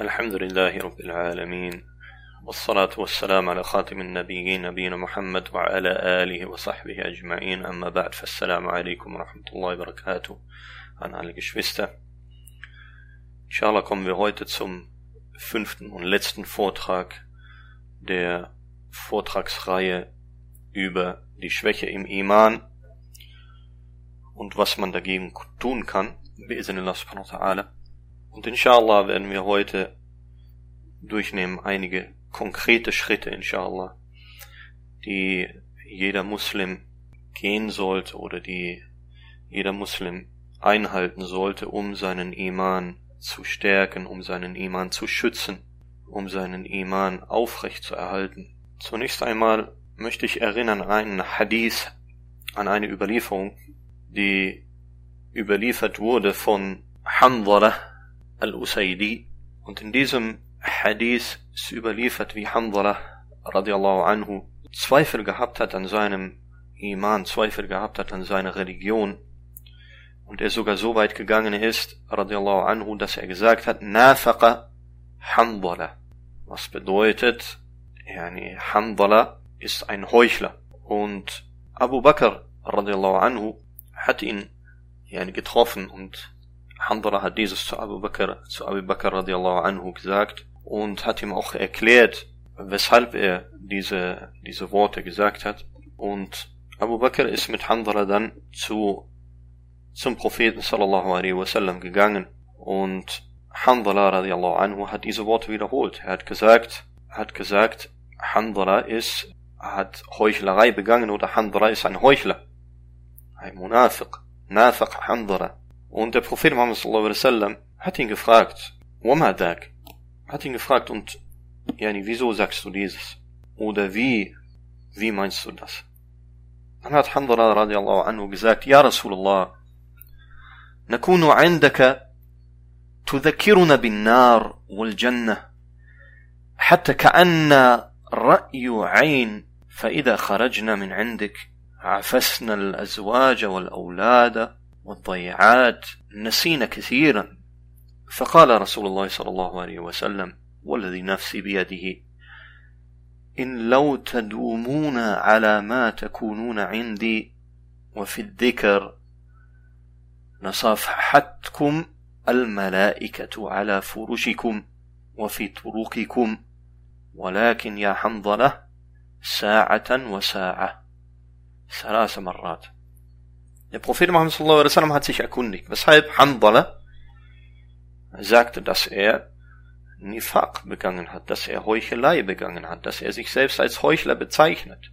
الحمد لله رب العالمين والصلاة والسلام على خاتم النبيين نبينا محمد وعلى آله وصحبه أجمعين أما بعد فالسلام عليكم ورحمة الله وبركاته an alle Geschwister. Inshallah kommen wir heute zum fünften und letzten Vortrag der Vortragsreihe über die Schwäche im Iman und was man dagegen tun kann, Und inshallah werden wir heute durchnehmen einige konkrete Schritte, inshallah, die jeder Muslim gehen sollte oder die jeder Muslim einhalten sollte, um seinen Iman zu stärken, um seinen Iman zu schützen, um seinen Iman aufrecht zu erhalten. Zunächst einmal möchte ich erinnern an einen Hadith, an eine Überlieferung, die überliefert wurde von Hanzala al-Usaydi. Und in diesem Hadith ist überliefert, wie Hanzala radiallahu anhu Zweifel gehabt hat an seinem Iman, Zweifel gehabt hat an seiner Religion. Und er sogar so weit gegangen ist, radiallahu anhu, dass er gesagt hat, Nafaqa Hanzala. Was bedeutet, yani Hanzala ist ein Heuchler. Und Abu Bakr radiallahu anhu hat ihn yani, getroffen und Handra hat dieses zu Abu Bakr, zu Abu Bakr radiallahu anhu gesagt und hat ihm auch erklärt, weshalb er diese, diese Worte gesagt hat. Und Abu Bakr ist mit Handra dann zu, zum Propheten sallallahu alaihi wasallam gegangen und Handala radiallahu anhu hat diese Worte wiederholt. Er hat gesagt, hat gesagt, Handra ist hat Heuchlerei begangen oder Handra ist ein Heuchler. Ein Munafiq. Nafiq Handra. Und der Prophet Muhammad sallallahu alaihi wasallam hat ihn gefragt, Wama dak? Hat ihn gefragt und, yani, wieso sagst du dieses? Oder wie, wie meinst du das? Dann hat Handra radiallahu anhu gesagt, Ja Rasulullah, نكون عندك تذكرنا بالنار والجنة حتى كأن رأي عين فإذا خرجنا من عندك عفسنا الأزواج والأولاد والضيعات نسينا كثيرا. فقال رسول الله صلى الله عليه وسلم والذي نفسي بيده إن لو تدومون على ما تكونون عندي وفي الذكر لصافحتكم الملائكة على فرشكم وفي طرقكم ولكن يا حنظلة ساعة وساعة ثلاث مرات. Der Prophet Muhammad sallallahu alaihi wasallam hat sich erkundigt, weshalb Hanbala sagte, dass er Nifaq begangen hat, dass er Heuchelei begangen hat, dass er sich selbst als Heuchler bezeichnet.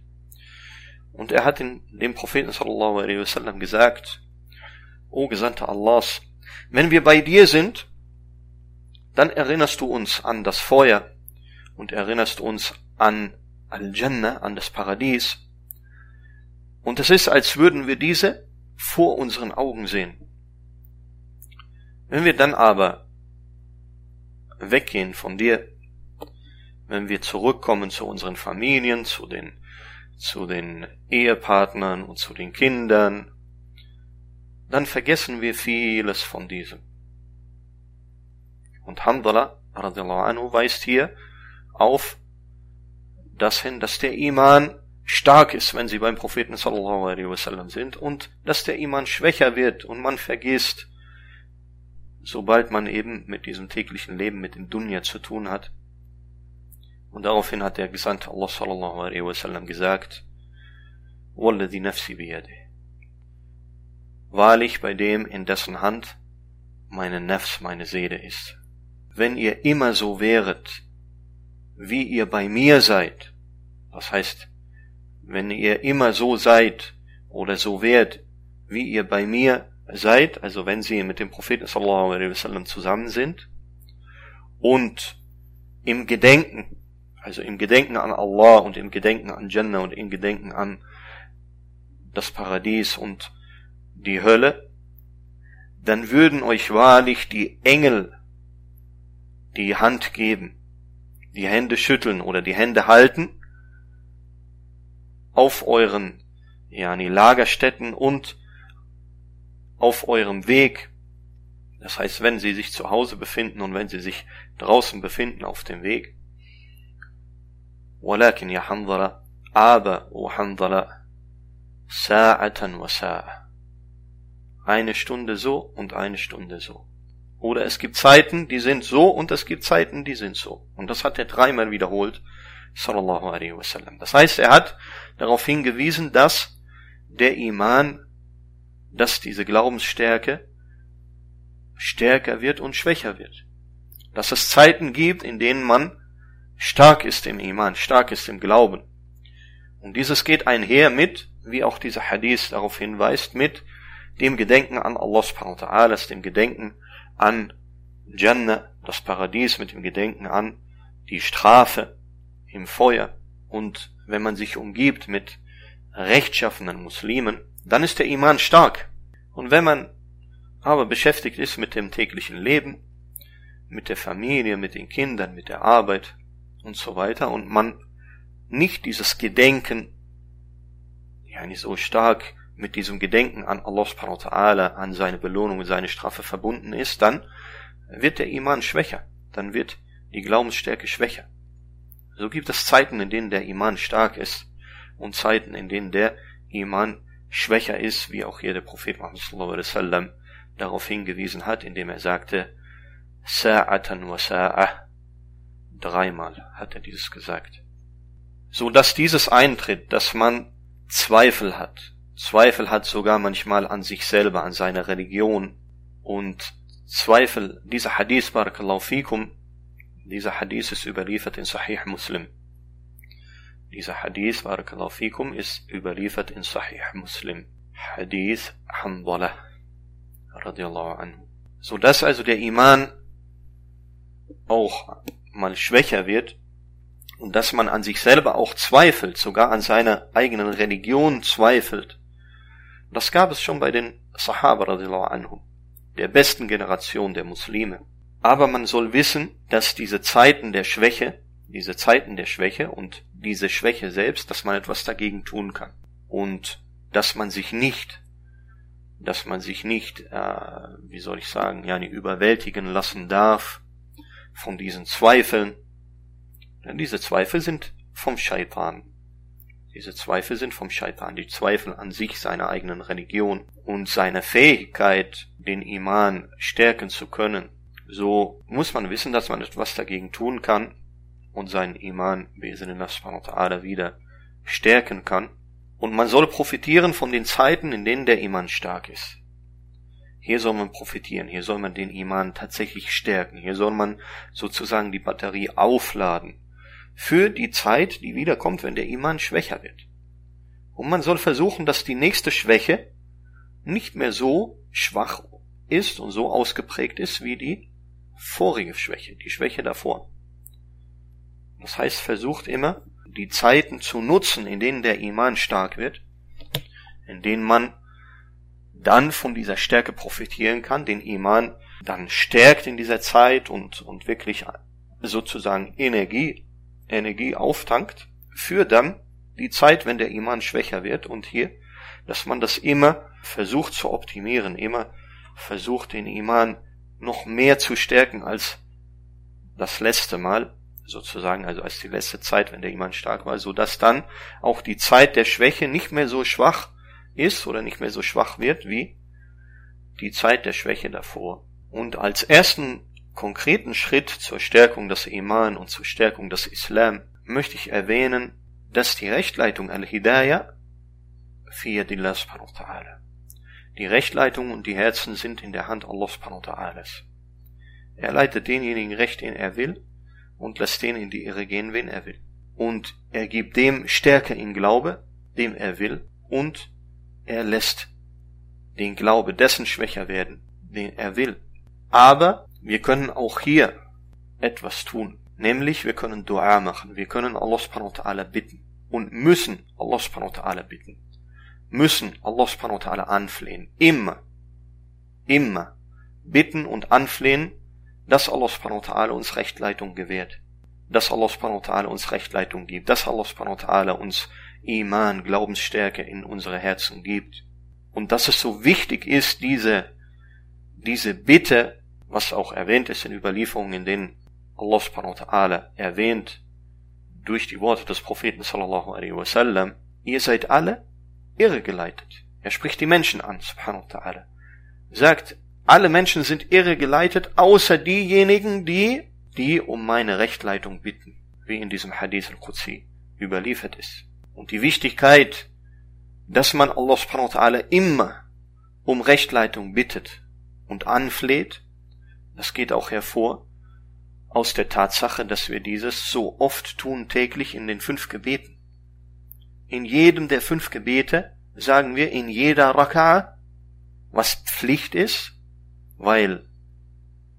Und er hat in dem Propheten sallallahu alaihi wasallam gesagt, O Gesandter Allahs, wenn wir bei dir sind, dann erinnerst du uns an das Feuer und erinnerst uns an Al-Jannah, an das Paradies. Und es ist, als würden wir diese vor unseren Augen sehen. Wenn wir dann aber weggehen von dir, wenn wir zurückkommen zu unseren Familien, zu den, zu den Ehepartnern und zu den Kindern, dann vergessen wir vieles von diesem. Und Handala, radiallahu anhu, weist hier auf das hin, dass der Iman stark ist, wenn sie beim Propheten sallallahu alaihi wasallam sind und dass der Iman schwächer wird und man vergisst, sobald man eben mit diesem täglichen Leben mit dem Dunya zu tun hat. Und daraufhin hat der Gesandte Allah sallallahu alaihi wasallam gesagt, Walladhi nafsi biyade. Wahrlich bei dem, in dessen Hand meine Nafs, meine Seele ist. Wenn ihr immer so wäret, wie ihr bei mir seid, das heißt, wenn ihr immer so seid oder so werdet, wie ihr bei mir seid, also wenn sie mit dem Propheten sallallahu alaihi wasallam zusammen sind und im Gedenken, also im Gedenken an Allah und im Gedenken an Jannah und im Gedenken an das Paradies und die Hölle, dann würden euch wahrlich die Engel die Hand geben, die Hände schütteln oder die Hände halten auf euren yani, Lagerstätten und auf eurem Weg. Das heißt, wenn sie sich zu Hause befinden und wenn sie sich draußen befinden auf dem Weg. ولكن يا حنظلة aber o Hanzala ساعة وساعة eine Stunde so und eine Stunde so. Oder es gibt Zeiten, die sind so und es gibt Zeiten, die sind so. Und das hat er dreimal wiederholt, sallallahu alaihi wasallam. Das heißt, er hat darauf hingewiesen, dass der Iman, dass diese Glaubensstärke stärker wird und schwächer wird. Dass es Zeiten gibt, in denen man stark ist im Iman, stark ist im Glauben. Und dieses geht einher mit, wie auch dieser Hadith darauf hinweist, mit dem Gedenken an Allah subhanahu wa ta'ala, dem Gedenken an Jannah, das Paradies, mit dem Gedenken an die Strafe im Feuer. Und wenn man sich umgibt mit rechtschaffenen Muslimen, dann ist der Iman stark. Und wenn man aber beschäftigt ist mit dem täglichen Leben, mit der Familie, mit den Kindern, mit der Arbeit und so weiter und man nicht dieses Gedenken, ja nicht so stark mit diesem Gedenken an Allah subhanahu wa ta'ala, an seine Belohnung seine Strafe verbunden ist, dann wird der Iman schwächer, dann wird die Glaubensstärke schwächer. So gibt es Zeiten, in denen der Iman stark ist und Zeiten, in denen der Iman schwächer ist, wie auch hier der Prophet Muhammad sallallahu alaihi wasallam darauf hingewiesen hat, indem er sagte, Sa'atan wa Sa'a. Dreimal hat er dieses gesagt. So dass dieses eintritt, dass man Zweifel hat. Zweifel hat sogar manchmal an sich selber, an seiner Religion. Und Zweifel, dieser Hadith, Barakallahu fikum, dieser Hadith ist überliefert in Sahih Muslim. Dieser Hadith, Barakallahu fikum, ist überliefert in Sahih Muslim. Hadith Hanbala radiallahu anhu. So dass also der Iman auch mal schwächer wird und dass man an sich selber auch zweifelt, sogar an seiner eigenen Religion zweifelt. Das gab es schon bei den Sahaba radiallahu anhu, der besten Generation der Muslime. Aber man soll wissen, dass diese Zeiten der Schwäche, diese Zeiten der Schwäche und diese Schwäche selbst, dass man etwas dagegen tun kann. Und dass man sich nicht dass man sich nicht, äh, wie soll ich sagen, ja, nicht überwältigen lassen darf von diesen Zweifeln. Denn diese Zweifel sind vom Scheitan. Diese Zweifel sind vom Scheitan. Die Zweifel an sich, seiner eigenen Religion und seiner Fähigkeit, den Iman stärken zu können. So muss man wissen, dass man etwas dagegen tun kann und seinen Iman, wieder stärken kann. Und man soll profitieren von den Zeiten, in denen der Iman stark ist. Hier soll man profitieren, hier soll man den Iman tatsächlich stärken, hier soll man sozusagen die Batterie aufladen für die Zeit, die wiederkommt, wenn der Iman schwächer wird. Und man soll versuchen, dass die nächste Schwäche nicht mehr so schwach ist und so ausgeprägt ist wie die vorige Schwäche, die Schwäche davor. Das heißt, versucht immer, die Zeiten zu nutzen, in denen der Iman stark wird, in denen man dann von dieser Stärke profitieren kann, den Iman dann stärkt in dieser Zeit und, und wirklich sozusagen Energie, Energie auftankt, für dann die Zeit, wenn der Iman schwächer wird und hier, dass man das immer versucht zu optimieren, immer versucht den Iman noch mehr zu stärken als das letzte Mal, sozusagen, also als die letzte Zeit, wenn der Iman stark war, so dass dann auch die Zeit der Schwäche nicht mehr so schwach ist oder nicht mehr so schwach wird wie die Zeit der Schwäche davor. Und als ersten konkreten Schritt zur Stärkung des Iman und zur Stärkung des Islam möchte ich erwähnen, dass die Rechtleitung Al-Hidayah fi yadillah subhanahu wa ta'ala. Die Rechtleitung und die Herzen sind in der Hand Allah subhanahu wa ta'ala. Er leitet denjenigen recht, den er will, und lässt den in die Irre gehen, wen er will. Und er gibt dem Stärke in Glaube, dem er will, und er lässt den Glaube dessen schwächer werden, den er will. Aber wir können auch hier etwas tun. Nämlich wir können Dua machen. Wir können Allah subhanahu wa ta'ala bitten. Und müssen Allah subhanahu wa ta'ala bitten. Müssen Allah subhanahu wa ta'ala anflehen. Immer. Immer. Bitten und anflehen dass Allah subhanahu wa ta'ala uns Rechtleitung gewährt, dass Allah subhanahu wa ta'ala uns Rechtleitung gibt, dass Allah subhanahu wa ta'ala uns Iman, Glaubensstärke in unsere Herzen gibt. Und dass es so wichtig ist, diese, diese Bitte, was auch erwähnt ist in Überlieferungen, in denen Allah subhanahu wa ta'ala erwähnt durch die Worte des Propheten sallallahu alaihi wasallam, ihr seid alle irregeleitet. Er spricht die Menschen an, subhanahu wa ta'ala. Sagt, alle Menschen sind irregeleitet, außer diejenigen, die, die um meine Rechtleitung bitten, wie in diesem Hadith al-Qudsi überliefert ist. Und die Wichtigkeit, dass man Allah subhanahu wa ta'ala immer um Rechtleitung bittet und anfleht, das geht auch hervor aus der Tatsache, dass wir dieses so oft tun täglich in den fünf Gebeten. In jedem der fünf Gebete sagen wir in jeder Raka'a, was Pflicht ist, weil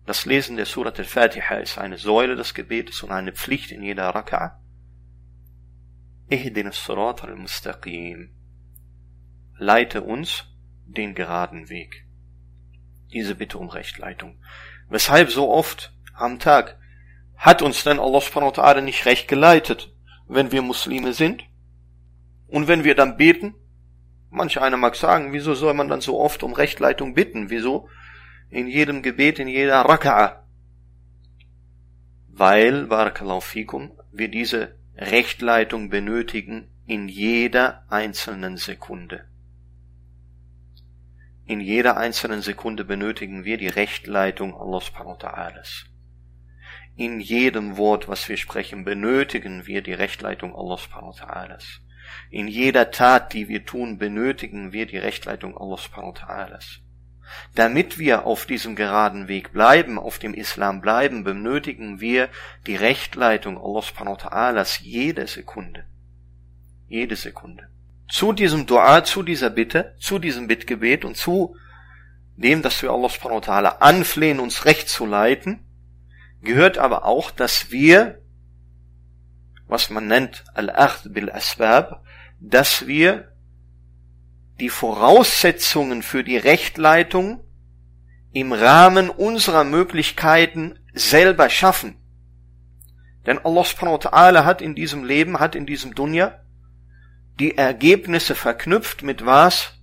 das Lesen der Surat al-Fatiha ist eine Säule des Gebetes und eine Pflicht in jeder Raka'a. Ihdin as-Surat al-Mustaqim. Leite uns den geraden Weg. Diese Bitte um Rechtleitung. Weshalb so oft am Tag hat uns denn Allah subhanahu wa ta'ala nicht recht geleitet, wenn wir Muslime sind? Und wenn wir dann beten? Manch einer mag sagen, wieso soll man dann so oft um Rechtleitung bitten? Wieso? In jedem Gebet, in jeder Raka'a. Weil, Barakallahu fikum, wir diese Rechtleitung benötigen in jeder einzelnen Sekunde. In jeder einzelnen Sekunde benötigen wir die Rechtleitung Allah subhanahu wa ta'ala. In jedem Wort, was wir sprechen, benötigen wir die Rechtleitung Allah subhanahu wa ta'ala. In jeder Tat, die wir tun, benötigen wir die Rechtleitung Allah subhanahu. Damit wir auf diesem geraden Weg bleiben, auf dem Islam bleiben, benötigen wir die Rechtleitung Allah subhanahu jede Sekunde. Jede Sekunde. Zu diesem Dua, zu dieser Bitte, zu diesem Bittgebet und zu dem, dass wir Allah subhanahu wa ta'ala anflehen, uns recht zu leiten, gehört aber auch, dass wir, was man nennt Al-Akhd bil Asbab, dass wir die Voraussetzungen für die Rechtleitung im Rahmen unserer Möglichkeiten selber schaffen. Denn Allah subhanahu wa ta'ala hat in diesem Leben, hat in diesem Dunya die Ergebnisse verknüpft mit was?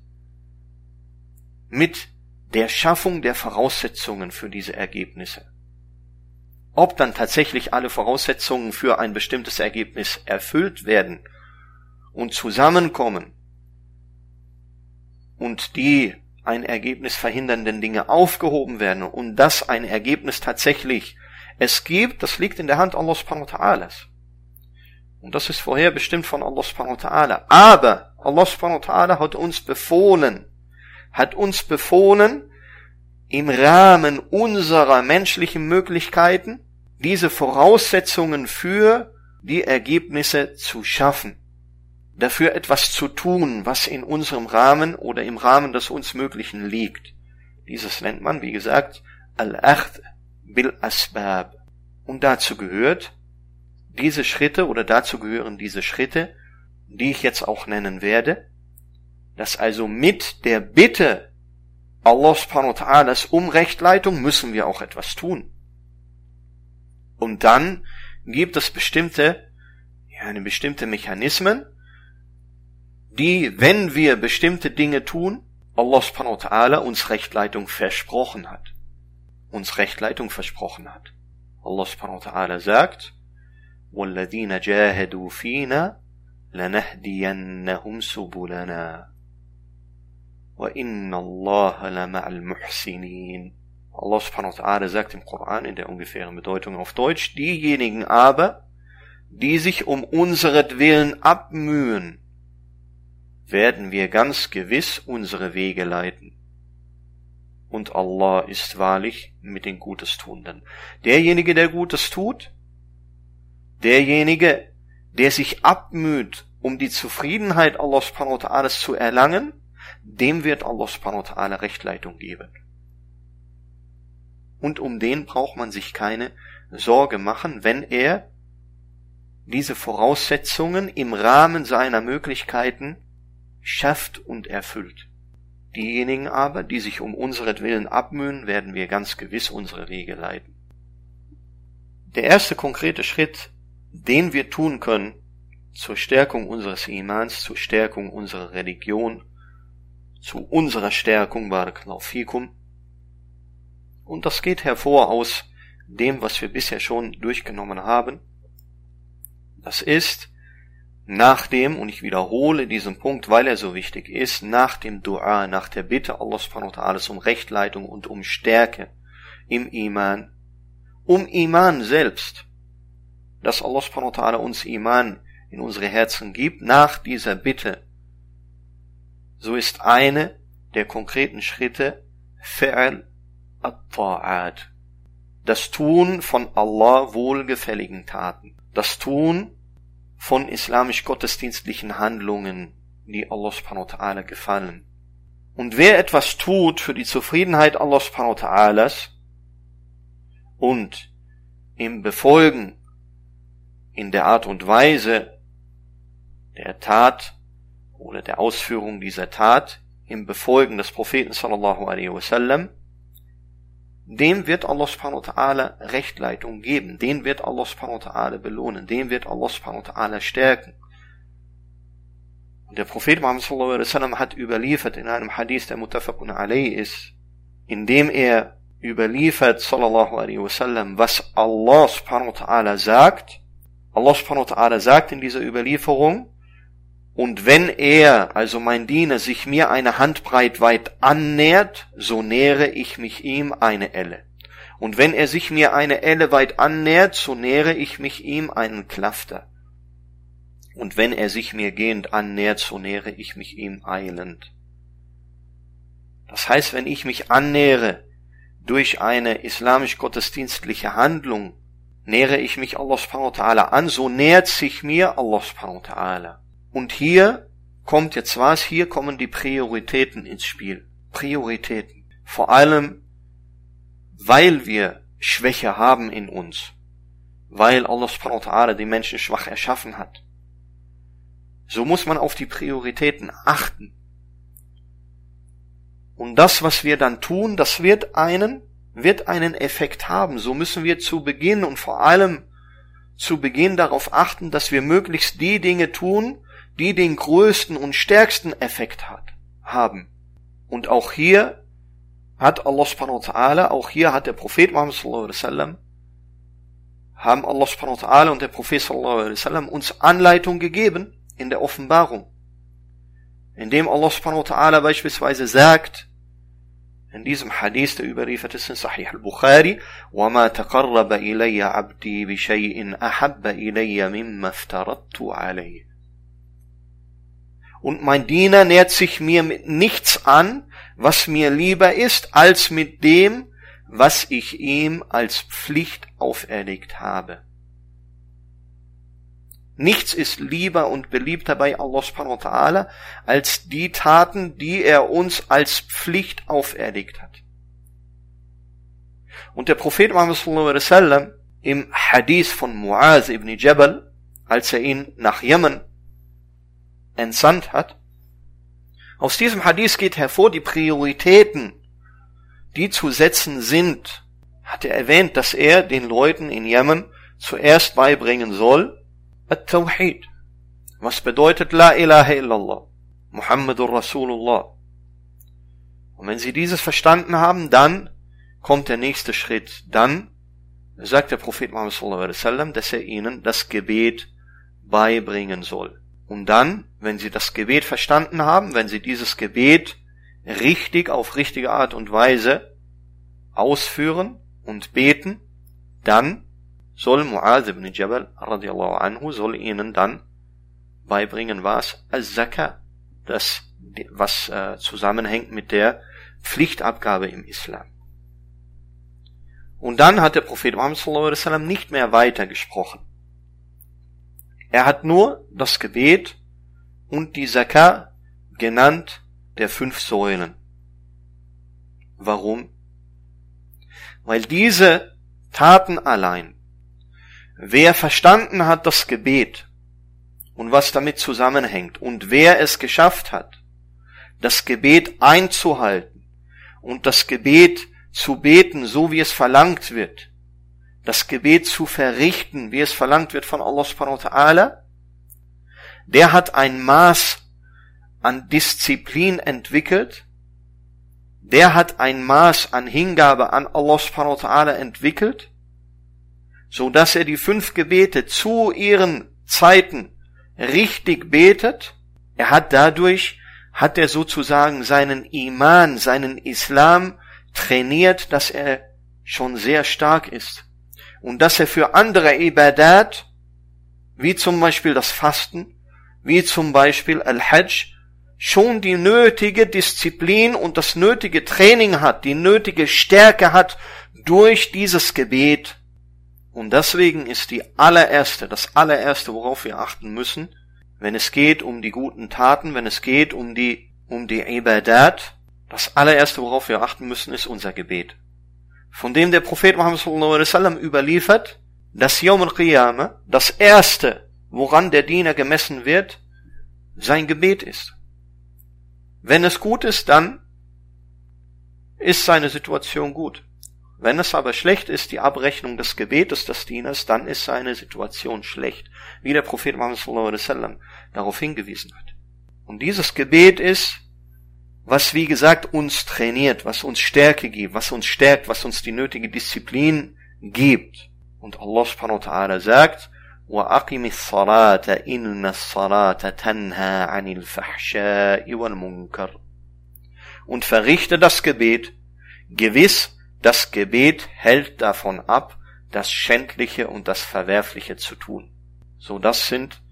Mit der Schaffung der Voraussetzungen für diese Ergebnisse. Ob dann tatsächlich alle Voraussetzungen für ein bestimmtes Ergebnis erfüllt werden und zusammenkommen und die ein Ergebnis verhindernden Dinge aufgehoben werden und dass ein Ergebnis tatsächlich es gibt, das liegt in der Hand Allah subhanahu wa ta'ala. Und das ist vorher bestimmt von Allah subhanahu wa ta'ala. Aber Allah subhanahu wa ta'ala hat uns befohlen, hat uns befohlen, im Rahmen unserer menschlichen Möglichkeiten diese Voraussetzungen für die Ergebnisse zu schaffen, dafür etwas zu tun, was in unserem Rahmen oder im Rahmen des uns Möglichen liegt. Dieses nennt man, wie gesagt, Al-Akhd bil Asbab. Und dazu gehört diese Schritte oder dazu gehören diese Schritte, die ich jetzt auch nennen werde, dass also mit der Bitte Allah subhanahu wa ta'ala um Rechtleitung müssen wir auch etwas tun. Und dann gibt es bestimmte, ja, eine bestimmte Mechanismen, die, wenn wir bestimmte Dinge tun, Allah subhanahu wa ta'ala uns Rechtleitung versprochen hat. Uns Rechtleitung versprochen hat. Allah subhanahu wa ta'ala sagt, وَالَّذِينَ جَاهَدُوا فِينَا لَنَهْدِيَنَّهُمْ سُبُلَنَا وَإِنَّ اللَّهَ لَمَعَ الْمُحْسِنِينَ Allah subhanahu wa ta'ala sagt im Koran in der ungefähren Bedeutung auf Deutsch, diejenigen aber, die sich um unseretwillen abmühen, werden wir ganz gewiss unsere Wege leiten. Und Allah ist wahrlich mit den Gutes Tuenden. Derjenige, der Gutes tut, derjenige, der sich abmüht, um die Zufriedenheit Allah subhanahu wa ta'ala zu erlangen, dem wird Allah subhanahu wa ta'ala Rechtleitung geben und um den braucht man sich keine Sorge machen, wenn er diese Voraussetzungen im Rahmen seiner Möglichkeiten schafft und erfüllt. Diejenigen aber, die sich um unseretwillen abmühen, werden wir ganz gewiss unsere Wege leiten. Der erste konkrete Schritt, den wir tun können zur Stärkung unseres Imans, zur Stärkung unserer Religion, zu unserer Stärkung, Barakallahu fikum, und das geht hervor aus dem, was wir bisher schon durchgenommen haben. Das ist nach dem, und ich wiederhole diesen Punkt, weil er so wichtig ist, nach dem Dua, nach der Bitte Allah subhanahu wa ta'ala um Rechtleitung und um Stärke im Iman, um Iman selbst, dass Allah subhanahu wa ta'ala uns Iman in unsere Herzen gibt, nach dieser Bitte, so ist eine der konkreten Schritte Fi'l at-Ta'at, das Tun von Allah wohlgefälligen Taten, das Tun von islamisch-gottesdienstlichen Handlungen, die Allah subhanahu wa ta'ala gefallen. Und wer etwas tut für die Zufriedenheit Allah subhanahu wa ta'alas und im Befolgen in der Art und Weise der Tat oder der Ausführung dieser Tat im Befolgen des Propheten sallallahu alaihi wasallam dem wird Allah subhanahu wa ta'ala Rechtleitung geben, den wird Allah subhanahu wa ta'ala belohnen, den wird Allah subhanahu wa ta'ala stärken. Der Prophet Muhammad sallallahu alaihi wasallam hat überliefert in einem Hadith, der mutafakun alayhi ist, in dem er überliefert sallallahu alaihi wasallam, was Allah subhanahu wa ta'ala sagt. Allah subhanahu wa ta'ala sagt in dieser Überlieferung, und wenn er, also mein Diener, sich mir eine Handbreit weit annähert, so nähere ich mich ihm eine Elle. Und wenn er sich mir eine Elle weit annähert, so nähere ich mich ihm einen Klafter. Und wenn er sich mir gehend annähert, so nähere ich mich ihm eilend. Das heißt, wenn ich mich annähere durch eine islamisch-gottesdienstliche Handlung, nähere ich mich Allah subhanahu wa ta'ala an, so nähert sich mir Allah subhanahu wa ta'ala. Und hier kommt jetzt was, hier kommen die Prioritäten ins Spiel. Prioritäten. Vor allem, weil wir Schwäche haben in uns. Weil Allah subhanahu wa ta'ala die Menschen schwach erschaffen hat. So muss man auf die Prioritäten achten. Und das, was wir dann tun, das wird einen, wird einen Effekt haben. So müssen wir zu Beginn und vor allem zu Beginn darauf achten, dass wir möglichst die Dinge tun, die den größten und stärksten Effekt hat, haben. Und auch hier hat Allah subhanahu wa ta'ala, auch hier hat der Prophet Muhammad sallallahu alaihi wasallam, haben Allah subhanahu wa ta'ala und der Prophet sallallahu alaihi wasallam uns Anleitung gegeben in der Offenbarung. Indem Allah subhanahu wa ta'ala beispielsweise sagt, in diesem Hadith, der überliefert ist in Sahih al-Bukhari, وَمَا تَقَرَّبَ إِلَيَّ عَبْدِي بِشَيْءٍ أَحَبَّ إِلَيَّ مِمَّا افْتَرَضْتُ عَلَيْهِ und mein Diener nährt sich mir mit nichts an, was mir lieber ist, als mit dem, was ich ihm als Pflicht auferlegt habe. Nichts ist lieber und beliebter bei Allah subhanahu wa ta'ala als die Taten, die er uns als Pflicht auferlegt hat. Und der Prophet Muhammad sallallahu alaihi wasallam im Hadith von Muaz ibn Jabal, als er ihn nach Jemen entsandt hat. Aus diesem Hadith geht hervor, die Prioritäten, die zu setzen sind, hat er erwähnt, dass er den Leuten in Jemen zuerst beibringen soll, At-Tawhid. Was bedeutet La ilaha illallah? Muhammadur Rasulullah. Und wenn sie dieses verstanden haben, dann kommt der nächste Schritt. Dann sagt der Prophet Muhammad sallallahu alaihi wasallam, dass er ihnen das Gebet beibringen soll. Und dann, wenn sie das Gebet verstanden haben, wenn sie dieses Gebet richtig auf richtige Art und Weise ausführen und beten, dann soll Mu'adh ibn Jabal radiallahu anhu soll ihnen dann beibringen was Al-Zakah, das was äh, zusammenhängt mit der Pflichtabgabe im Islam. Und dann hat der Prophet Muhammad sallallahu alaihi wasallam nicht mehr weiter gesprochen. Er hat nur das Gebet und die Zakah genannt der fünf Säulen. Warum? Weil diese Taten allein, wer verstanden hat das Gebet und was damit zusammenhängt und wer es geschafft hat, das Gebet einzuhalten und das Gebet zu beten, so wie es verlangt wird, das Gebet zu verrichten, wie es verlangt wird von Allah subhanahu wa ta'ala, der hat ein Maß an Disziplin entwickelt, der hat ein Maß an Hingabe an Allah subhanahu wa ta'ala entwickelt, so dass er die fünf Gebete zu ihren Zeiten richtig betet, er hat dadurch, hat er sozusagen seinen Iman, seinen Islam trainiert, dass er schon sehr stark ist. Und dass er für andere Ibadat, wie zum Beispiel das Fasten, wie zum Beispiel Al-Hajj, schon die nötige Disziplin und das nötige Training hat, die nötige Stärke hat durch dieses Gebet. Und deswegen ist die allererste, das allererste, worauf wir achten müssen, wenn es geht um die guten Taten, wenn es geht um die, um die Ibadat, das allererste, worauf wir achten müssen, ist unser Gebet. Von dem der Prophet Muhammad sallallahu alaihi wasallam überliefert, dass Yom al-Qiyamah, das erste, woran der Diener gemessen wird, sein Gebet ist. Wenn es gut ist, dann ist seine Situation gut. Wenn es aber schlecht ist, die Abrechnung des Gebetes des Dieners, dann ist seine Situation schlecht, wie der Prophet Muhammad sallallahu alaihi wasallam darauf hingewiesen hat. Und dieses Gebet ist, was wie gesagt uns trainiert, was uns Stärke gibt, was uns stärkt, was uns die nötige Disziplin gibt. Und Allah subhanahu wa ta'ala sagt, وأقم الصلاة إن الصلاة تنهى عن الفحشاء والمنكر. Und verrichte das Gebet. Gewiss, das Gebet hält davon ab, das Schändliche und das Verwerfliche zu tun. So, das sind,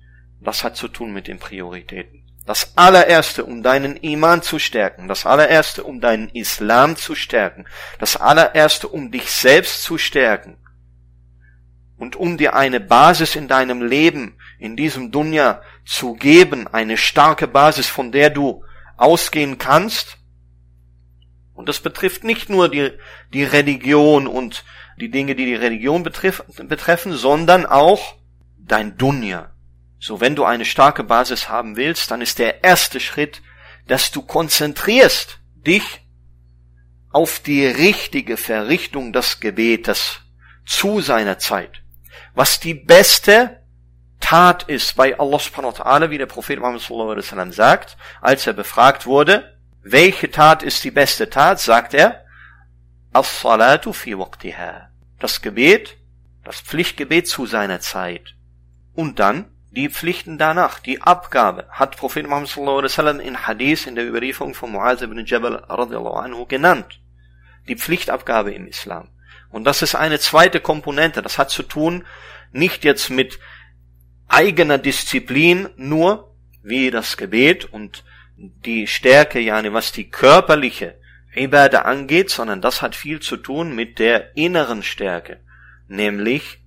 das hat zu tun mit den Prioritäten. Das allererste, um deinen Iman zu stärken, das allererste, um deinen Islam zu stärken, das allererste, um dich selbst zu stärken, und um dir eine Basis in deinem Leben, in diesem Dunja zu geben, eine starke Basis, von der du ausgehen kannst. Und das betrifft nicht nur die, die Religion und die Dinge, die die Religion betrif, betreffen, sondern auch dein Dunja. So, wenn du eine starke Basis haben willst, dann ist der erste Schritt, dass du konzentrierst dich auf die richtige Verrichtung des Gebetes zu seiner Zeit was die beste Tat ist bei Allah subhanahu wa ta'ala, wie der Prophet Muhammad sallallahu alaihi wasallam sagt, als er befragt wurde, welche Tat ist die beste Tat, sagt er, As-salatu fi waqtiha. Das Gebet, das Pflichtgebet zu seiner Zeit. Und dann die Pflichten danach, die Abgabe, hat Prophet Muhammad sallallahu alaihi wasallam in Hadith in der Überlieferung von Muaz ibn Jabal radiallahu anhu genannt. Die Pflichtabgabe im Islam. Und das ist eine zweite Komponente. Das hat zu tun nicht jetzt mit eigener Disziplin nur, wie das Gebet und die Stärke, yani was die körperliche Ibadah angeht, sondern das hat viel zu tun mit der inneren Stärke, nämlich,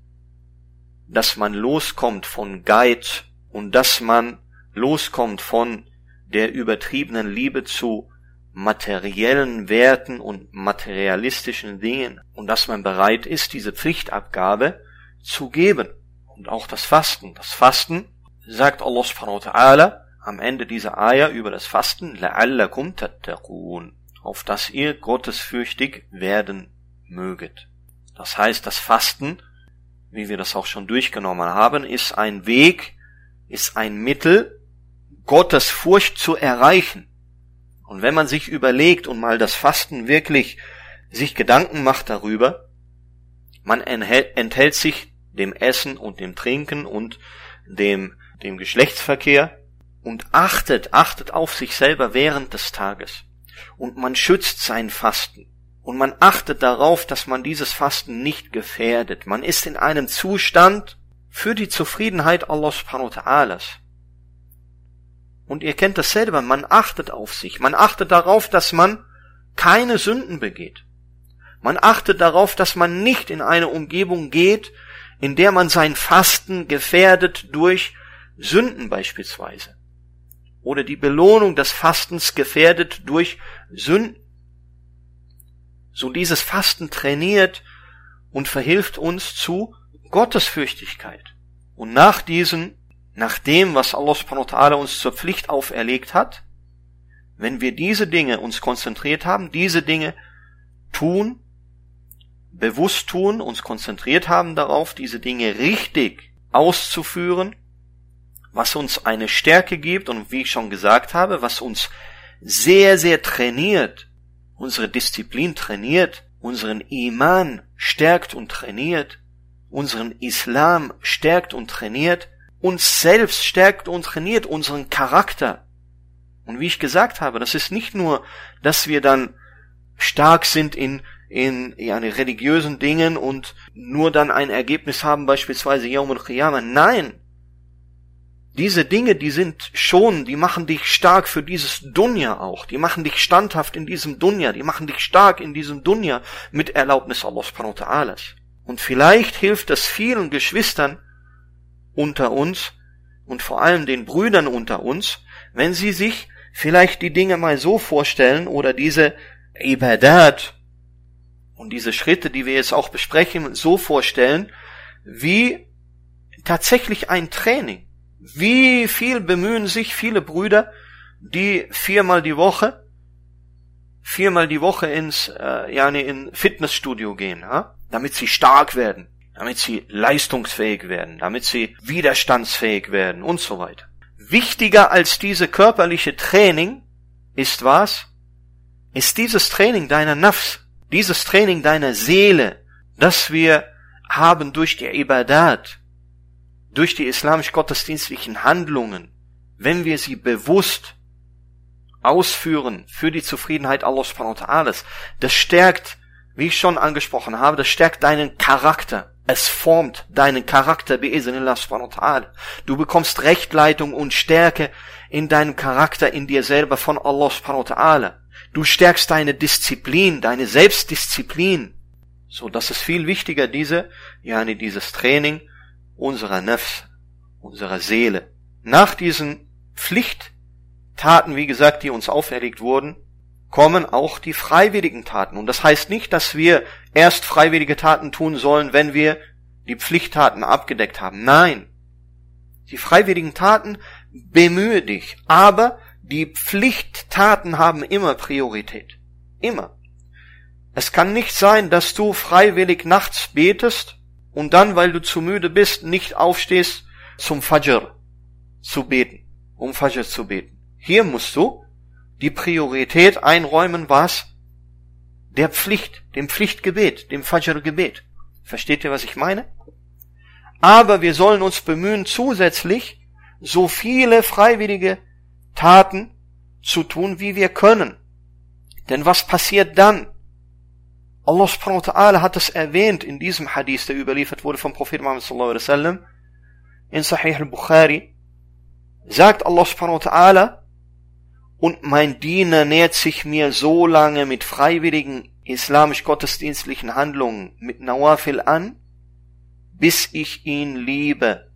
dass man loskommt von Geiz und dass man loskommt von der übertriebenen Liebe zu materiellen Werten und materialistischen Dingen und dass man bereit ist, diese Pflichtabgabe zu geben. Und auch das Fasten. Das Fasten sagt Allah subhanahu wa ta'ala am Ende dieser Eier über das Fasten, la'allakum tattaqun, auf dass ihr gottesfürchtig werden möget. Das heißt, das Fasten, wie wir das auch schon durchgenommen haben, ist ein Weg, ist ein Mittel, Gottes Furcht zu erreichen. Und wenn man sich überlegt und mal das Fasten wirklich sich Gedanken macht darüber, man enthält sich dem Essen und dem Trinken und dem, dem Geschlechtsverkehr und achtet, achtet auf sich selber während des Tages. Und man schützt sein Fasten. Und man achtet darauf, dass man dieses Fasten nicht gefährdet. Man ist in einem Zustand für die Zufriedenheit Allah subhanahu wa ta'ala. Und ihr kennt das selber, man achtet auf sich, man achtet darauf, dass man keine Sünden begeht. Man achtet darauf, dass man nicht in eine Umgebung geht, in der man sein Fasten gefährdet durch Sünden beispielsweise. Oder die Belohnung des Fastens gefährdet durch Sünden. So dieses Fasten trainiert und verhilft uns zu Gottesfürchtigkeit. Und nach diesen nach dem, was Allah subhanahu wa ta'ala uns zur Pflicht auferlegt hat, wenn wir diese Dinge uns konzentriert haben, diese Dinge tun, bewusst tun, uns konzentriert haben darauf, diese Dinge richtig auszuführen, was uns eine Stärke gibt und wie ich schon gesagt habe, was uns sehr, sehr trainiert, unsere Disziplin trainiert, unseren Iman stärkt und trainiert, unseren Islam stärkt und trainiert, uns selbst stärkt und trainiert, unseren Charakter. Und wie ich gesagt habe, das ist nicht nur, dass wir dann stark sind in in ja, religiösen Dingen und nur dann ein Ergebnis haben, beispielsweise Yawm al-Qiyamah. Nein, diese Dinge, die sind schon, die machen dich stark für dieses Dunja auch. Die machen dich standhaft in diesem Dunja. Die machen dich stark in diesem Dunja mit Erlaubnis Allah subhanahu wa ta'ala. Und vielleicht hilft es vielen Geschwistern unter uns und vor allem den Brüdern unter uns, wenn sie sich vielleicht die Dinge mal so vorstellen oder diese Ibadat und diese Schritte, die wir jetzt auch besprechen, so vorstellen, wie tatsächlich ein Training. Wie viel bemühen sich viele Brüder, die viermal die Woche, viermal die Woche ins, äh, ja, in Fitnessstudio gehen, ja? damit sie stark werden, damit sie leistungsfähig werden, damit sie widerstandsfähig werden und so weiter. Wichtiger als diese körperliche Training ist was? Ist dieses Training deiner Nafs, dieses Training deiner Seele, das wir haben durch die Ibadat, durch die islamisch-gottesdienstlichen Handlungen, wenn wir sie bewusst ausführen für die Zufriedenheit Allah subhanahu wa ta'ala, das stärkt, wie ich schon angesprochen habe, das stärkt deinen Charakter. Es formt deinen Charakter, bi'iznillah subhanahu wa ta'ala. Du bekommst Rechtleitung und Stärke in deinem Charakter, in dir selber von Allah subhanahu wa ta'ala. Du stärkst deine Disziplin, deine Selbstdisziplin. So, das ist viel wichtiger, diese, ja, dieses Training, unserer Nefs, unserer Seele. Nach diesen Pflichttaten, wie gesagt, die uns auferlegt wurden, kommen auch die freiwilligen Taten. Und das heißt nicht, dass wir erst freiwillige Taten tun sollen, wenn wir die Pflichttaten abgedeckt haben. Nein. Die freiwilligen Taten bemühe dich. Aber die Pflichttaten haben immer Priorität. Immer. Es kann nicht sein, dass du freiwillig nachts betest und dann, weil du zu müde bist, nicht aufstehst, zum Fajr zu beten, um Fajr zu beten. Hier musst du die Priorität einräumen, was? Der Pflicht, dem Pflichtgebet, dem Fajr-Gebet. Versteht ihr, was ich meine? Aber wir sollen uns bemühen, zusätzlich so viele freiwillige Taten zu tun, wie wir können. Denn was passiert dann? Allah subhanahu wa ta'ala hat es erwähnt in diesem Hadith, der überliefert wurde vom Prophet Muhammad sallallahu alaihi wasallam, in Sahih al-Bukhari, sagt Allah subhanahu wa ta'ala, und mein Diener nähert sich mir so lange mit freiwilligen islamisch-gottesdienstlichen Handlungen mit Nawafil an, bis ich ihn liebe.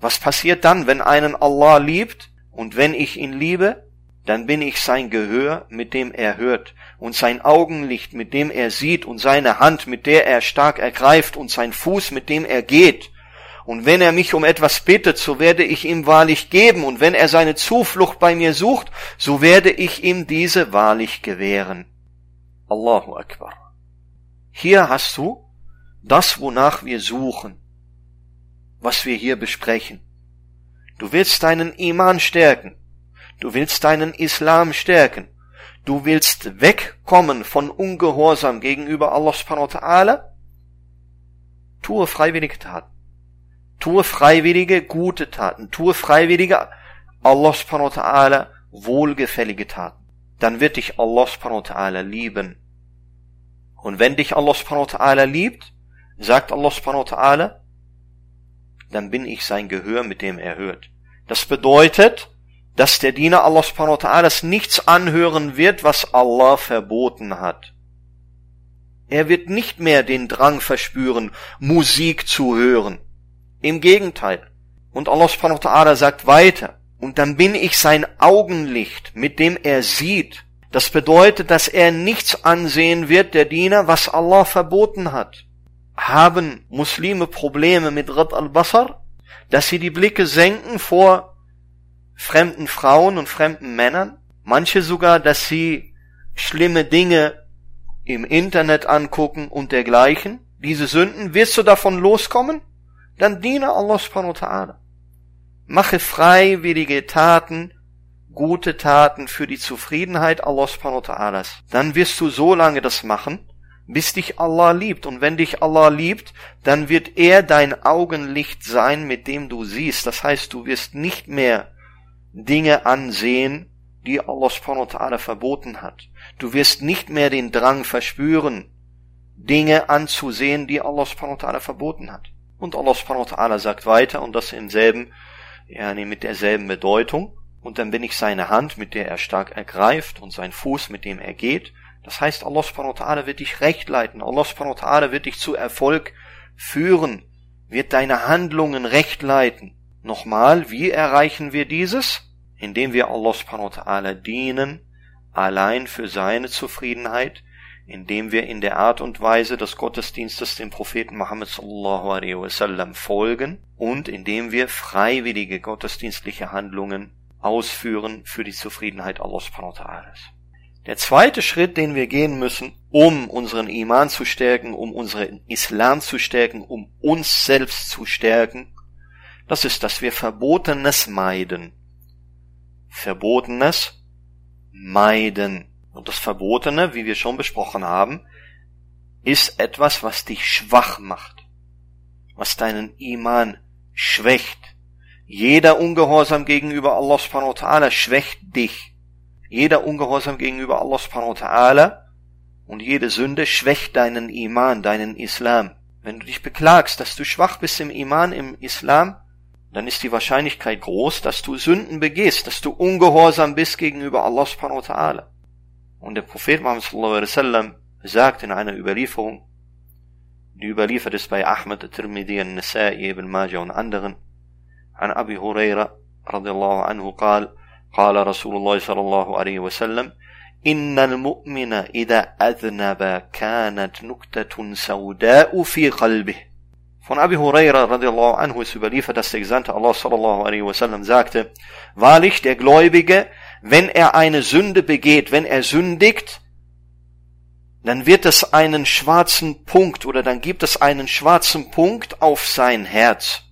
Was passiert dann, wenn einen Allah liebt und wenn ich ihn liebe? Dann bin ich sein Gehör, mit dem er hört und sein Augenlicht, mit dem er sieht, und seine Hand, mit der er stark ergreift, und sein Fuß, mit dem er geht. Und wenn er mich um etwas bittet, so werde ich ihm wahrlich geben, und wenn er seine Zuflucht bei mir sucht, so werde ich ihm diese wahrlich gewähren. Allahu Akbar. Hier hast du das, wonach wir suchen, was wir hier besprechen. Du willst deinen Iman stärken. Du willst deinen Islam stärken. Du willst wegkommen von Ungehorsam gegenüber Allah subhanahu wa ta'ala? Tue freiwillige Taten. Tue freiwillige gute Taten. Tue freiwillige Allah subhanahu wa ta'ala wohlgefällige Taten. Dann wird dich Allah subhanahu wa ta'ala lieben. Und wenn dich Allah subhanahu wa ta'ala liebt, sagt Allah subhanahu wa ta'ala, dann bin ich sein Gehör, mit dem er hört. Das bedeutet, dass der Diener Allah subhanahu wa ta'ala nichts anhören wird, was Allah verboten hat. Er wird nicht mehr den Drang verspüren, Musik zu hören. Im Gegenteil. Und Allah subhanahu wa ta'ala sagt weiter, und dann bin ich sein Augenlicht, mit dem er sieht. Das bedeutet, dass er nichts ansehen wird, der Diener, was Allah verboten hat. Haben Muslime Probleme mit Rad al-Basar? Dass sie die Blicke senken vor fremden Frauen und fremden Männern, manche sogar, dass sie schlimme Dinge im Internet angucken und dergleichen, diese Sünden, wirst du davon loskommen? Dann diene Allah subhanahu wa ta'ala. Mache freiwillige Taten, gute Taten für die Zufriedenheit Allah subhanahu wa ta'ala. Dann wirst du so lange das machen, bis dich Allah liebt. Und wenn dich Allah liebt, dann wird er dein Augenlicht sein, mit dem du siehst. Das heißt, du wirst nicht mehr Dinge ansehen, die Allah subhanahu wa ta'ala verboten hat. Du wirst nicht mehr den Drang verspüren, Dinge anzusehen, die Allah subhanahu wa ta'ala verboten hat. Und Allah subhanahu wa ta'ala sagt weiter, und das im selben, ja, mit derselben Bedeutung, und dann bin ich seine Hand, mit der er stark ergreift, und sein Fuß, mit dem er geht, das heißt, Allah subhanahu wa ta'ala wird dich recht leiten. Allah subhanahu wa ta'ala wird dich zu Erfolg führen, wird deine Handlungen recht leiten. Nochmal, wie erreichen wir dieses? Indem wir Allah subhanahu wa ta'ala dienen, allein für seine Zufriedenheit, indem wir in der Art und Weise des Gottesdienstes dem Propheten Muhammad sallallahu alaihi wasallam folgen und indem wir freiwillige gottesdienstliche Handlungen ausführen für die Zufriedenheit Allah subhanahu wa ta'ala. Der zweite Schritt, den wir gehen müssen, um unseren Iman zu stärken, um unseren Islam zu stärken, um uns selbst zu stärken, das ist, dass wir Verbotenes meiden. Verbotenes meiden. Und das Verbotene, wie wir schon besprochen haben, ist etwas, was dich schwach macht, was deinen Iman schwächt. Jeder Ungehorsam gegenüber Allah subhanahu wa ta'ala schwächt dich. Jeder Ungehorsam gegenüber Allah subhanahu wa ta'ala und jede Sünde schwächt deinen Iman, deinen Islam. Wenn du dich beklagst, dass du schwach bist im Iman, im Islam, dann ist die Wahrscheinlichkeit groß, dass du Sünden begehst, dass du ungehorsam bist gegenüber Allah subhanahu wa ta'ala. Und der Prophet Muhammad sallallahu alaihi wasallam sagt in einer Überlieferung, die überliefert ist bei Ahmed, Tirmidhi, Nasa'i, Ibn Majah und anderen, an Abi Huraira radiallahu anhu قال قال رسول الله صلى الله عليه وسلم إن المؤمن إذا أذنب كانت نكتة سوداء في قلبه Von Abi Huraira radiallahu anhu ist überliefert, dass der Gesandte Allah sallallahu alaihi wasallam sagte, Wahrlich, der Gläubige, wenn er eine Sünde begeht, wenn er sündigt, dann wird es einen schwarzen Punkt oder dann gibt es einen schwarzen Punkt auf sein Herz.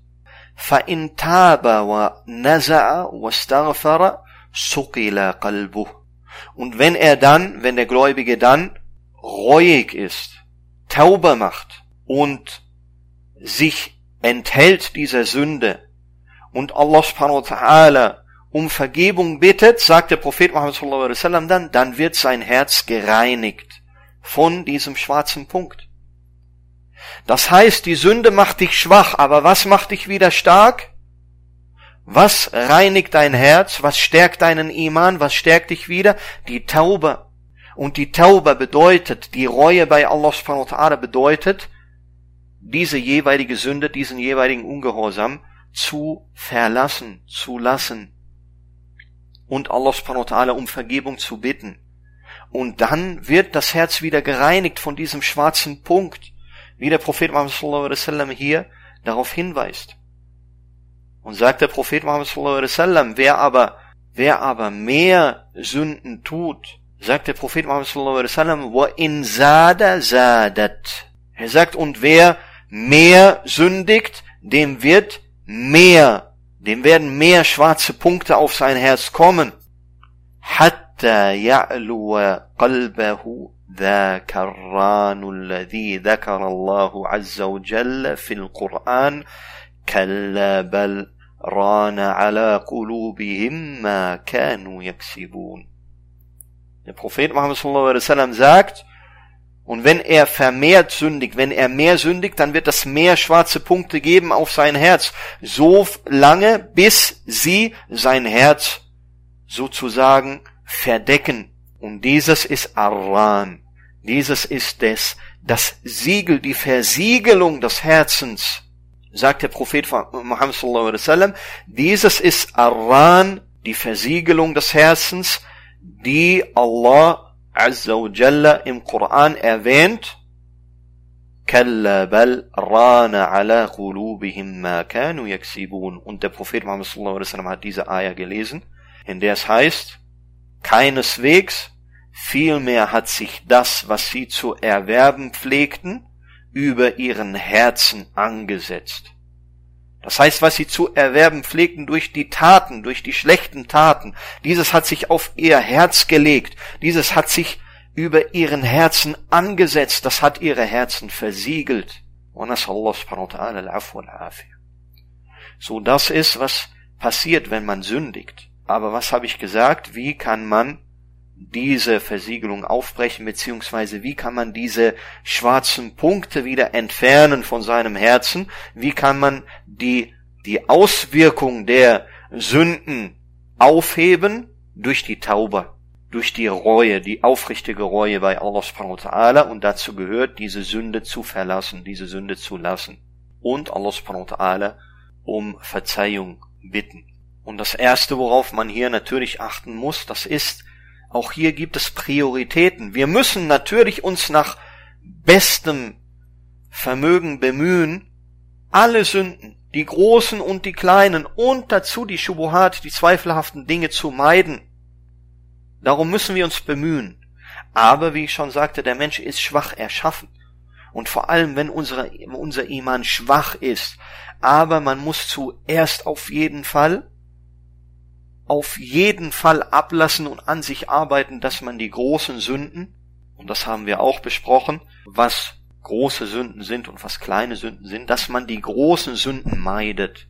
فَإِن تَابَ وَنَزَعَ وَاسْتَغْفَرَ suqila qalbuh. Und wenn er dann, wenn der Gläubige dann reuig ist, tauber macht und sich enthält dieser Sünde und Allah subhanahu wa ta'ala um Vergebung bittet, sagt der Prophet Muhammad sallallahu alaihi wasallam dann, dann wird sein Herz gereinigt von diesem schwarzen Punkt. Das heißt, die Sünde macht dich schwach, aber was macht dich wieder stark? Was reinigt dein Herz? Was stärkt deinen Iman? Was stärkt dich wieder? Die Taube. Und die Taube bedeutet, die Reue bei Allah subhanahu wa ta'ala bedeutet, diese jeweilige Sünde, diesen jeweiligen Ungehorsam zu verlassen, zu lassen. Und Allah subhanahu wa ta'ala um Vergebung zu bitten. Und dann wird das Herz wieder gereinigt von diesem schwarzen Punkt, wie der Prophet Muhammad sallallahu alaihi wasallam hier darauf hinweist. Und sagt der Prophet Muhammad sallallahu alaihi wasallam, wer aber, wer aber mehr Sünden tut, sagt der Prophet Muhammad sallallahu alaihi wasallam, wa in zada zadat. Er sagt, und wer mehr sündigt, dem wird mehr, dem werden mehr schwarze Punkte auf sein Herz kommen. Hatta ya'lu qalbahu ذاك الران الذي ذكر الله عز وجل في القرآن كلا بل ران على قلوبهم ما كانوا يكسبون Der Prophet Muhammad sagt, und wenn er vermehrt sündigt, wenn er mehr sündigt, dann wird es mehr schwarze Punkte geben auf sein Herz, so lange, bis sie sein Herz sozusagen verdecken. Und dieses ist Arran. Dieses ist es, das Siegel, die Versiegelung des Herzens sagt der Prophet Muhammad sallallahu alaihi wasallam, dieses ist Arran, die Versiegelung des Herzens, die Allah Azza wa Jalla im Koran erwähnt, Kalla. Und der Prophet Muhammad sallallahu alaihi wasallam hat diese Eier gelesen, in der es heißt, keineswegs, vielmehr hat sich das, was sie zu erwerben pflegten, über ihren Herzen angesetzt. Das heißt, was sie zu erwerben pflegten durch die Taten, durch die schlechten Taten, dieses hat sich auf ihr Herz gelegt, dieses hat sich über ihren Herzen angesetzt, das hat ihre Herzen versiegelt. So, das ist, was passiert, wenn man sündigt. Aber was habe ich gesagt? Wie kann man diese Versiegelung aufbrechen, beziehungsweise wie kann man diese schwarzen Punkte wieder entfernen von seinem Herzen? Wie kann man die, die Auswirkung der Sünden aufheben? Durch die Tauber, durch die Reue, die aufrichtige Reue bei Allah subhanahu wa ta'ala und dazu gehört, diese Sünde zu verlassen, diese Sünde zu lassen. Und Allah subhanahu wa ta'ala um Verzeihung bitten. Und das erste, worauf man hier natürlich achten muss, das ist, auch hier gibt es Prioritäten. Wir müssen natürlich uns nach bestem Vermögen bemühen, alle Sünden, die großen und die kleinen und dazu die Schubuhat, die zweifelhaften Dinge zu meiden. Darum müssen wir uns bemühen. Aber wie ich schon sagte, der Mensch ist schwach erschaffen. Und vor allem, wenn unsere, unser Iman schwach ist. Aber man muss zuerst auf jeden Fall auf jeden Fall ablassen und an sich arbeiten, dass man die großen Sünden, und das haben wir auch besprochen, was große Sünden sind und was kleine Sünden sind, dass man die großen Sünden meidet.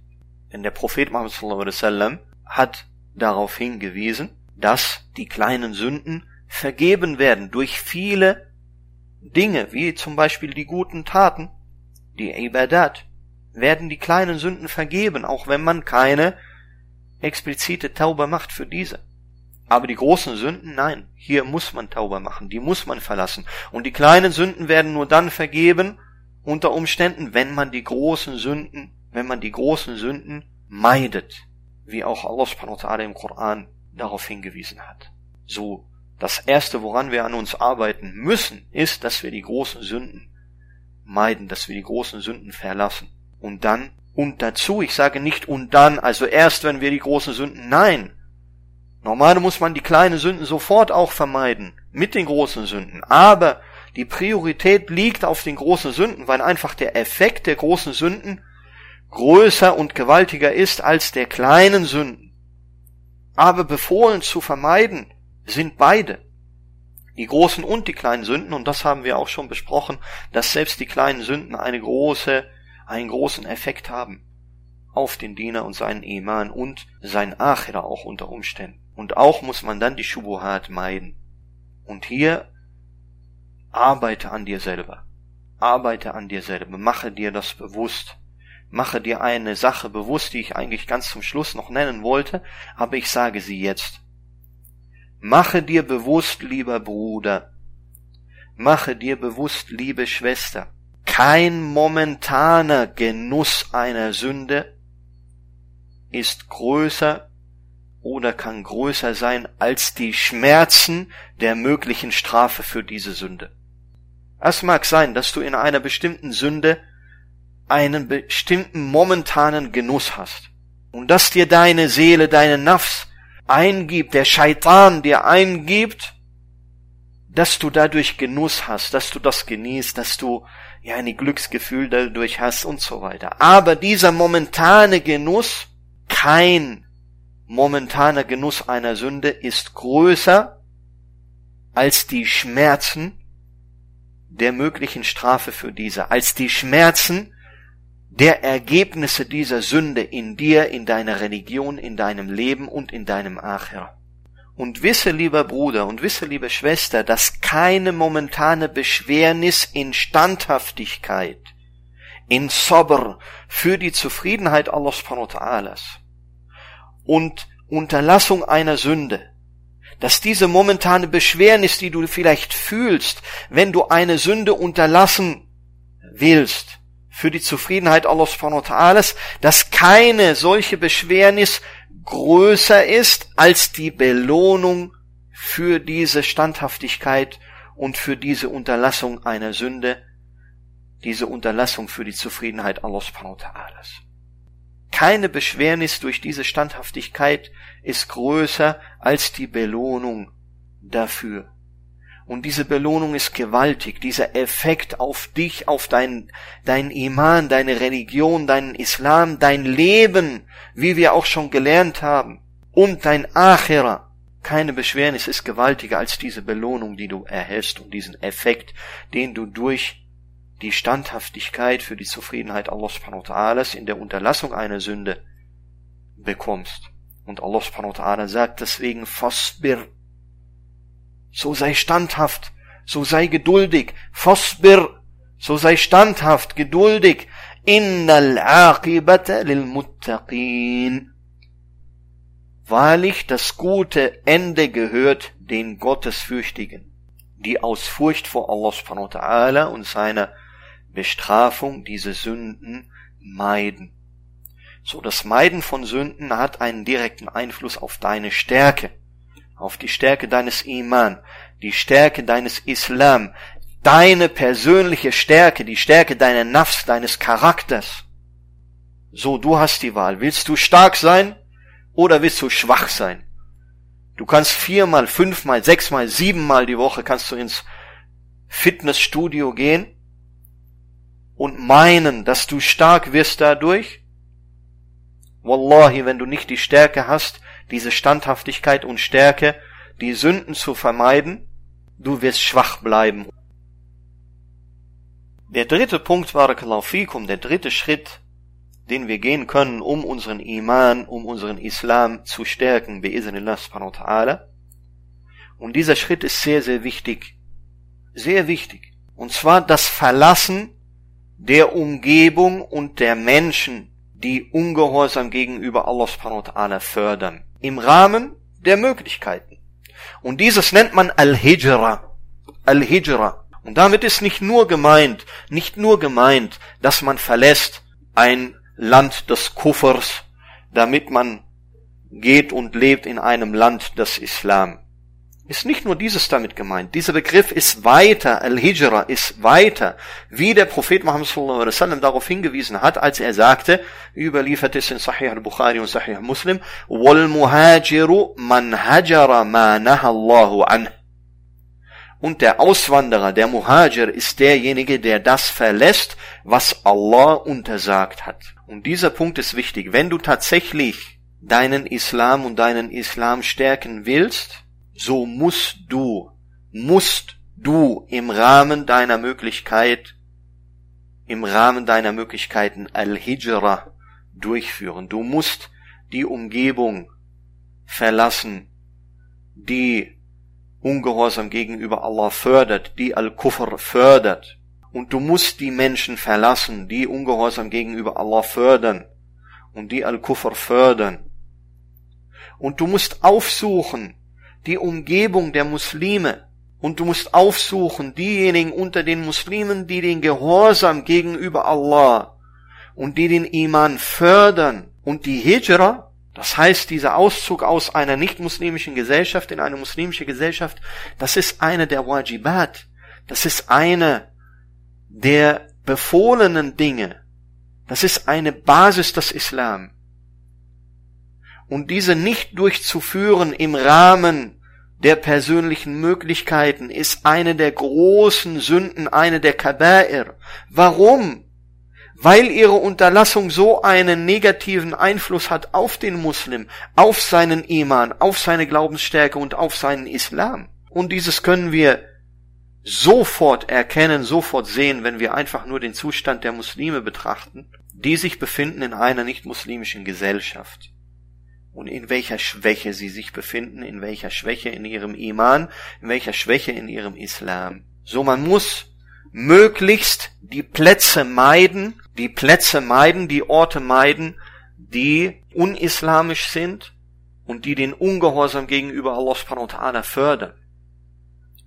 Denn der Prophet Muhammad wasallam hat darauf hingewiesen, dass die kleinen Sünden vergeben werden durch viele Dinge, wie zum Beispiel die guten Taten, die Ibadat, werden die kleinen Sünden vergeben, auch wenn man keine explizite Tauber macht für diese. Aber die großen Sünden, nein, hier muss man Tauber machen, die muss man verlassen. Und die kleinen Sünden werden nur dann vergeben, unter Umständen, wenn man die großen Sünden, wenn man die großen Sünden meidet, wie auch Allah subhanahu wa ta'ala im Koran darauf hingewiesen hat. So, das erste, woran wir an uns arbeiten müssen, ist, dass wir die großen Sünden meiden, dass wir die großen Sünden verlassen. Und dann und dazu, ich sage nicht und dann, also erst wenn wir die großen Sünden, nein. Normal muss man die kleinen Sünden sofort auch vermeiden, mit den großen Sünden. Aber die Priorität liegt auf den großen Sünden, weil einfach der Effekt der großen Sünden größer und gewaltiger ist als der kleinen Sünden. Aber befohlen zu vermeiden sind beide. Die großen und die kleinen Sünden, und das haben wir auch schon besprochen, dass selbst die kleinen Sünden eine große einen großen Effekt haben auf den Diener und seinen Iman und sein Achira auch unter Umständen. Und auch muss man dann die Schubuhat meiden. Und hier arbeite an dir selber. Arbeite an dir selber. Mache dir das bewusst. Mache dir eine Sache bewusst, die ich eigentlich ganz zum Schluss noch nennen wollte, aber ich sage sie jetzt. Mache dir bewusst, lieber Bruder. Mache dir bewusst, liebe Schwester kein momentaner Genuss einer Sünde ist größer oder kann größer sein als die Schmerzen der möglichen Strafe für diese Sünde. Es mag sein, dass du in einer bestimmten Sünde einen bestimmten momentanen Genuss hast und dass dir deine Seele, deine Nafs eingibt, der Scheitan dir eingibt, dass du dadurch Genuss hast, dass du das genießt, dass du ja ein Glücksgefühl dadurch hast und so weiter. Aber dieser momentane Genuss, kein momentaner Genuss einer Sünde ist größer als die Schmerzen der möglichen Strafe für diese, als die Schmerzen der Ergebnisse dieser Sünde in dir, in deiner Religion, in deinem Leben und in deinem Acher. Und wisse, lieber Bruder, und wisse, liebe Schwester, dass keine momentane Beschwernis in Standhaftigkeit, in Sabr, für die Zufriedenheit Allah subhanahu wa ta'ala und Unterlassung einer Sünde, dass diese momentane Beschwernis, die du vielleicht fühlst, wenn du eine Sünde unterlassen willst, für die Zufriedenheit Allah subhanahu wa ta'ala, dass keine solche Beschwernis größer ist als die Belohnung für diese Standhaftigkeit und für diese Unterlassung einer Sünde, diese Unterlassung für die Zufriedenheit Allah subhanahu wa. Keine Beschwernis durch diese Standhaftigkeit ist größer als die Belohnung dafür. Und diese Belohnung ist gewaltig, dieser Effekt auf dich, auf dein, dein Iman, deine Religion, deinen Islam, dein Leben, wie wir auch schon gelernt haben, und dein Achira, Keine Beschwernis ist gewaltiger als diese Belohnung, die du erhältst und diesen Effekt, den du durch die Standhaftigkeit für die Zufriedenheit Allah subhanahu wa ta'ala in der Unterlassung einer Sünde bekommst. Und Allah subhanahu wa ta'ala sagt deswegen, Fasbir. So sei standhaft, so sei geduldig, Fasbir, so sei standhaft, geduldig, innal aqibata lil muttaqin. Wahrlich, das gute Ende gehört den Gottesfürchtigen, die aus Furcht vor Allah subhanahu wa ta'ala und seiner Bestrafung diese Sünden meiden. So, das Meiden von Sünden hat einen direkten Einfluss auf deine Stärke, auf die Stärke deines Iman, die Stärke deines Islam, deine persönliche Stärke, die Stärke deiner Nafs, deines Charakters. So, du hast die Wahl. Willst du stark sein oder willst du schwach sein? Du kannst viermal, fünfmal, sechsmal, siebenmal die Woche kannst du ins Fitnessstudio gehen und meinen, dass du stark wirst dadurch. Wallahi, wenn du nicht die Stärke hast, diese Standhaftigkeit und Stärke, die Sünden zu vermeiden, du wirst schwach bleiben. Der dritte Punkt, Barakallahu fikum, der dritte Schritt, den wir gehen können, um unseren Iman, um unseren Islam zu stärken, bi'iznillah subhanahu ta'ala. Und dieser Schritt ist sehr, sehr wichtig. Sehr wichtig. Und zwar das Verlassen der Umgebung und der Menschen, die Ungehorsam gegenüber Allah subhanahu wa ta'ala fördern. Im Rahmen der Möglichkeiten. Und dieses nennt man Al-Hijra. Al-Hijra. Und damit ist nicht nur gemeint, nicht nur gemeint, dass man verlässt ein Land des Kuffers, damit man geht und lebt in einem Land des Islam. Ist nicht nur dieses damit gemeint. Dieser Begriff ist weiter, Al-Hijra ist weiter, wie der Prophet Muhammad sallallahu alaihi wasallam darauf hingewiesen hat, als er sagte, überliefert es in Sahih al-Bukhari und Sahih Muslim, wal muhajiru man hajara ma Allahu anhu. Und der Auswanderer, der Muhajir, ist derjenige, der das verlässt, was Allah untersagt hat. Und dieser Punkt ist wichtig. Wenn du tatsächlich deinen Islam und deinen Islam stärken willst, so musst du, musst du im Rahmen deiner Möglichkeit, im Rahmen deiner Möglichkeiten Al-Hijra durchführen. Du musst die Umgebung verlassen, die Ungehorsam gegenüber Allah fördert, die Al-Kufr fördert. Und du musst die Menschen verlassen, die Ungehorsam gegenüber Allah fördern und die Al-Kufr fördern. Und du musst aufsuchen die Umgebung der Muslime und du musst aufsuchen diejenigen unter den Muslimen, die den Gehorsam gegenüber Allah und die den Iman fördern und die Hijra das heißt, dieser Auszug aus einer nicht-muslimischen Gesellschaft in eine muslimische Gesellschaft, das ist eine der Wajibat. Das ist eine der befohlenen Dinge. Das ist eine Basis des Islam. Und diese nicht durchzuführen im Rahmen der persönlichen Möglichkeiten ist eine der großen Sünden, eine der Kaba'ir. Warum? weil ihre Unterlassung so einen negativen Einfluss hat auf den Muslim, auf seinen Iman, auf seine Glaubensstärke und auf seinen Islam. Und dieses können wir sofort erkennen, sofort sehen, wenn wir einfach nur den Zustand der Muslime betrachten, die sich befinden in einer nicht-muslimischen Gesellschaft. Und in welcher Schwäche sie sich befinden, in welcher Schwäche in ihrem Iman, in welcher Schwäche in ihrem Islam. So man muss möglichst die Plätze meiden, die Plätze meiden, die Orte meiden, die unislamisch sind und die den Ungehorsam gegenüber Allah subhanahu wa ta'ala fördern.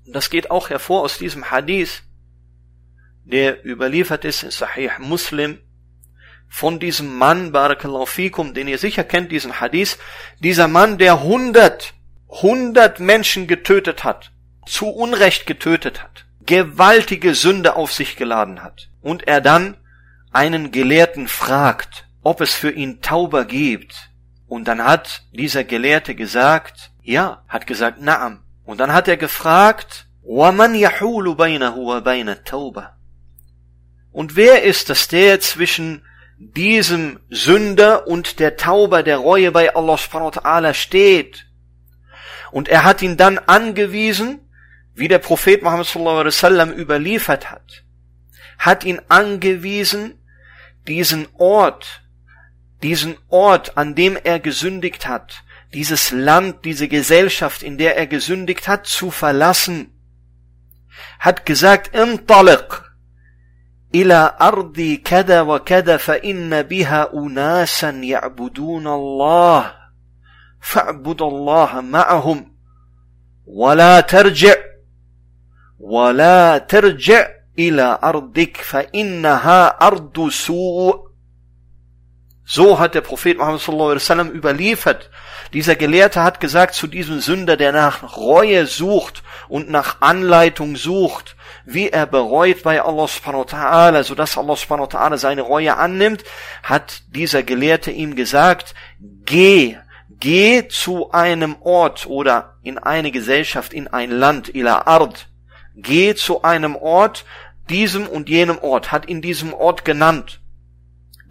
Und das geht auch hervor aus diesem Hadith, der überliefert ist in Sahih Muslim, von diesem Mann, Barakallahu fikum, den ihr sicher kennt, diesen Hadith, dieser Mann, der hundert, hundert Menschen getötet hat, zu Unrecht getötet hat, gewaltige Sünde auf sich geladen hat, und er dann einen Gelehrten fragt, ob es für ihn Tauber gibt, und dann hat dieser Gelehrte gesagt, ja, hat gesagt, naam. Und dann hat er gefragt, وَمَنْ يَحُولُ بَيْنَهُ وَبَيْنَ التَّوْبَةِ Und wer ist es, der zwischen diesem Sünder und der Tauber der Reue bei Allah subhanahu wa ta'ala steht? Und er hat ihn dann angewiesen, wie der Prophet Muhammad sallallahu alaihi wasallam überliefert hat, hat ihn angewiesen, diesen Ort, diesen Ort, an dem er gesündigt hat, dieses Land, diese Gesellschaft, in der er gesündigt hat, zu verlassen. Hat gesagt, intaliq ila kada wa kada fa inna biha unasan ya'budun Allah. فاعبد الله معهم ولا ترجع ولا ترجع إلى أرضك فإنها أرض سوء So hat der Prophet Muhammad sallallahu alaihi wasallam überliefert. Dieser Gelehrte hat gesagt zu diesem Sünder, der nach Reue sucht und nach Anleitung sucht, wie er bereut bei Allah subhanahu wa ta'ala, sodass Allah subhanahu wa ta'ala seine Reue annimmt, hat dieser Gelehrte ihm gesagt, geh, geh zu einem Ort oder in eine Gesellschaft, in ein Land, ila ard, geh zu einem Ort, diesem und jenem Ort, hat in diesem Ort genannt.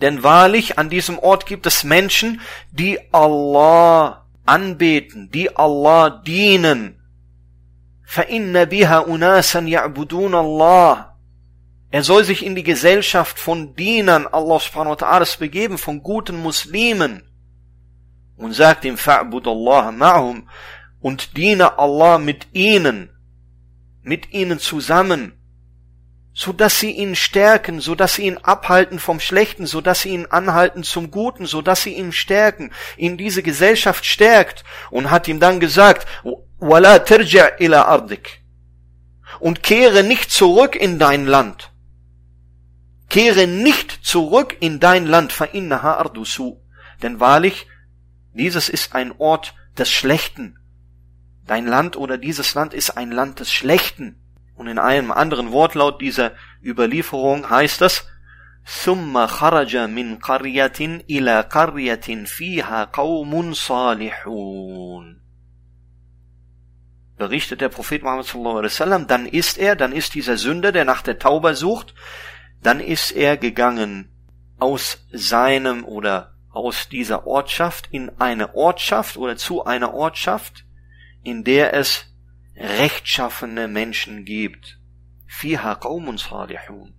Denn wahrlich, an diesem Ort gibt es Menschen, die Allah anbeten, die Allah dienen. فَإِنَّ بِهَا أُنَاسًا يَعْبُدُونَ اللَّهِ Er soll sich in die Gesellschaft von Dienern Allah subhanahu wa ta'ala begeben, von guten Muslimen. Und sagt ihm, فَعْبُدَ اللَّهَ مَعْهُمْ und diene Allah mit ihnen, mit ihnen zusammen so dass sie ihn stärken, so dass sie ihn abhalten vom Schlechten, so dass sie ihn anhalten zum Guten, so dass sie ihn stärken, ihn diese Gesellschaft stärkt und hat ihm dann gesagt, wala terja ila ardik und kehre nicht zurück in dein Land. Kehre nicht zurück in dein Land, fa innaha ardusu, denn wahrlich, dieses ist ein Ort des Schlechten. Dein Land oder dieses Land ist ein Land des Schlechten. Und in einem anderen Wortlaut dieser Überlieferung heißt es, ثم خرج من قرية إلى قرية فيها قوم صالحون. Berichtet der Prophet Muhammad sallallahu alaihi wasallam, dann ist er, dann ist dieser Sünder, der nach der Tauber sucht, dann ist er gegangen aus seinem oder aus dieser Ortschaft in eine Ortschaft oder zu einer Ortschaft, in der es rechtschaffene Menschen gibt. Fiha qawmun salihun.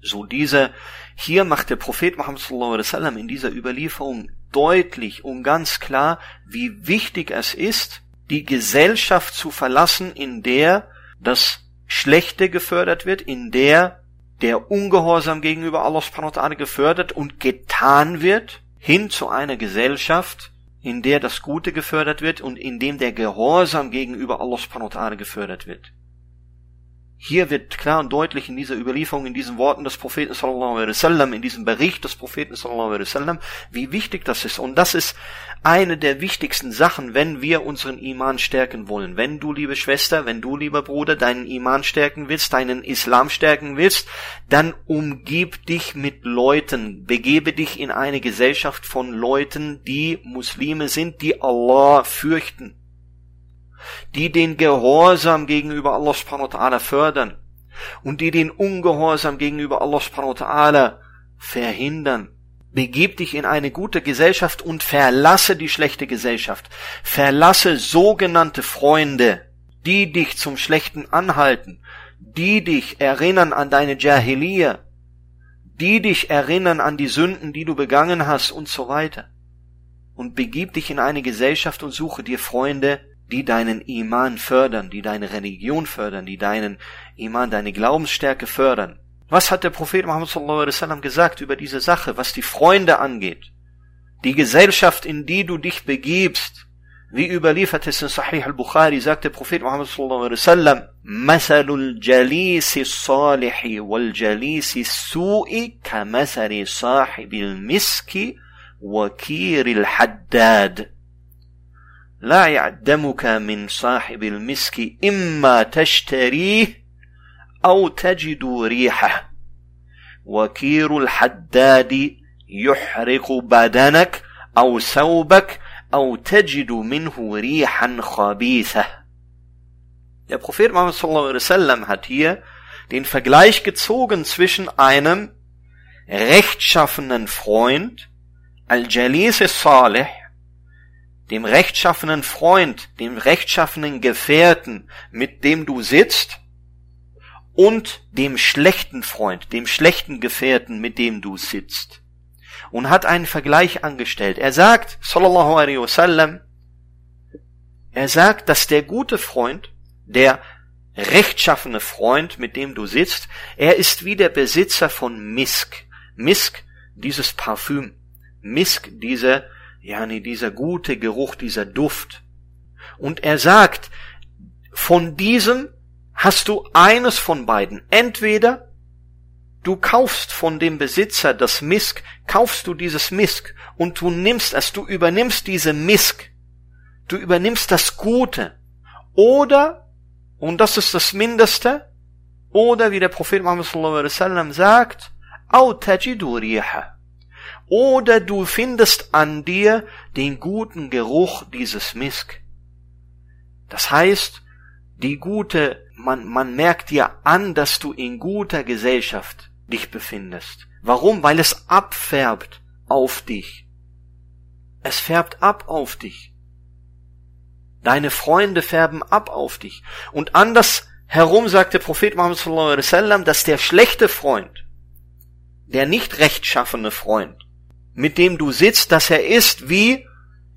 So diese, hier macht der Prophet Muhammad sallallahu alaihi wasallam in dieser Überlieferung deutlich und ganz klar, wie wichtig es ist, die Gesellschaft zu verlassen, in der das Schlechte gefördert wird, in der der Ungehorsam gegenüber Allah subhanahu wa ta'ala gefördert und getan wird, hin zu einer Gesellschaft, in der das Gute gefördert wird und in dem der Gehorsam gegenüber Allah subhanahu wa ta'ala gefördert wird. Hier wird klar und deutlich in dieser Überlieferung, in diesen Worten des Propheten sallallahu alaihi wasallam, in diesem Bericht des Propheten sallallahu alaihi wasallam, wie wichtig das ist. Und das ist eine der wichtigsten Sachen, wenn wir unseren Iman stärken wollen. Wenn du, liebe Schwester, wenn du, lieber Bruder, deinen Iman stärken willst, deinen Islam stärken willst, dann umgib dich mit Leuten, begebe dich in eine Gesellschaft von Leuten, die Muslime sind, die Allah fürchten die den Gehorsam gegenüber Allah subhanahu wa ta'ala fördern und die den Ungehorsam gegenüber Allah subhanahu wa ta'ala verhindern. Begib dich in eine gute Gesellschaft und verlasse die schlechte Gesellschaft. Verlasse sogenannte Freunde, die dich zum Schlechten anhalten, die dich erinnern an deine Jahiliya, die dich erinnern an die Sünden, die du begangen hast und so weiter. Und begib dich in eine Gesellschaft und suche dir Freunde, die deinen Iman fördern, die deine Religion fördern, die deinen Iman, deine Glaubensstärke fördern. Was hat der Prophet Muhammad sallallahu alaihi wasallam gesagt über diese Sache, was die Freunde angeht? Die Gesellschaft, in die du dich begibst, wie überliefert es in Sahih al-Bukhari, sagt der Prophet Muhammad sallallahu alaihi wasallam, Masalul Jalisi salihi wal Jalisi su'i kamasari sahibil miski wakiril haddad. لا يعدمك من صاحب المسك إما تشتريه أو تجد ريحه وكير الحداد يحرق بدنك أو ثوبك أو تجد منه ريحا خبيثة Der Prophet Muhammad wasallam hat hier den Vergleich gezogen zwischen einem rechtschaffenen Freund, Al-Jalis Salih, dem rechtschaffenen Freund, dem rechtschaffenen Gefährten, mit dem du sitzt, und dem schlechten Freund, dem schlechten Gefährten, mit dem du sitzt. Und hat einen Vergleich angestellt. Er sagt, sallallahu alaihi wasallam, er sagt, dass der gute Freund, der rechtschaffene Freund, mit dem du sitzt, er ist wie der Besitzer von Misk. Misk, dieses Parfüm. Misk, dieser, ja, nee, dieser gute Geruch, dieser Duft. Und er sagt, von diesem hast du eines von beiden. Entweder du kaufst von dem Besitzer das Misk, kaufst du dieses Misk und du nimmst es, du übernimmst diese Misk, du übernimmst das Gute. Oder, und das ist das Mindeste, oder wie der Prophet Muhammad sallallahu alaihi wasallam sagt, oder du findest an dir den guten Geruch dieses Misk. Das heißt, die gute, man, man merkt dir an, dass du in guter Gesellschaft dich befindest. Warum? Weil es abfärbt auf dich. Es färbt ab auf dich. Deine Freunde färben ab auf dich. Und anders herum sagt der Prophet Muhammad sallallahu alaihi wasallam, dass der schlechte Freund, der nicht rechtschaffene Freund, mit dem du sitzt, dass er ist wie,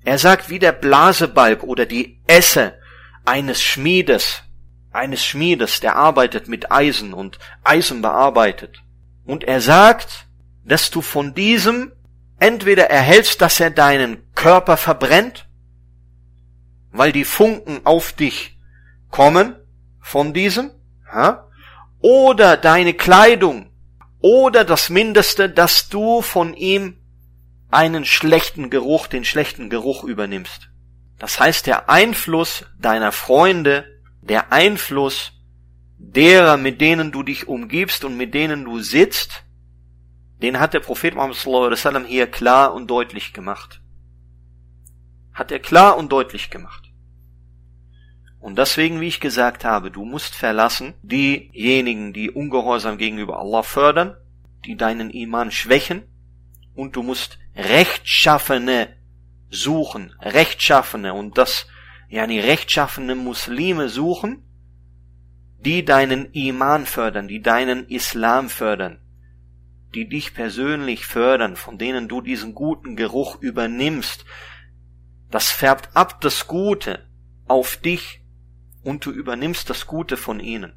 er sagt wie der Blasebalg oder die Esse eines Schmiedes, eines Schmiedes, der arbeitet mit Eisen und Eisen bearbeitet. Und er sagt, dass du von diesem entweder erhältst, dass er deinen Körper verbrennt, weil die Funken auf dich kommen von diesem, oder deine Kleidung, oder das Mindeste, dass du von ihm einen schlechten Geruch, den schlechten Geruch übernimmst. Das heißt, der Einfluss deiner Freunde, der Einfluss derer, mit denen du dich umgibst und mit denen du sitzt, den hat der Prophet Muhammad wasallam hier klar und deutlich gemacht. Hat er klar und deutlich gemacht. Und deswegen, wie ich gesagt habe, du musst verlassen diejenigen, die ungehorsam gegenüber Allah fördern, die deinen Iman schwächen, und du musst Rechtschaffene suchen, Rechtschaffene und das, ja, die rechtschaffene Muslime suchen, die deinen Iman fördern, die deinen Islam fördern, die dich persönlich fördern, von denen du diesen guten Geruch übernimmst. Das färbt ab das Gute auf dich und du übernimmst das Gute von ihnen.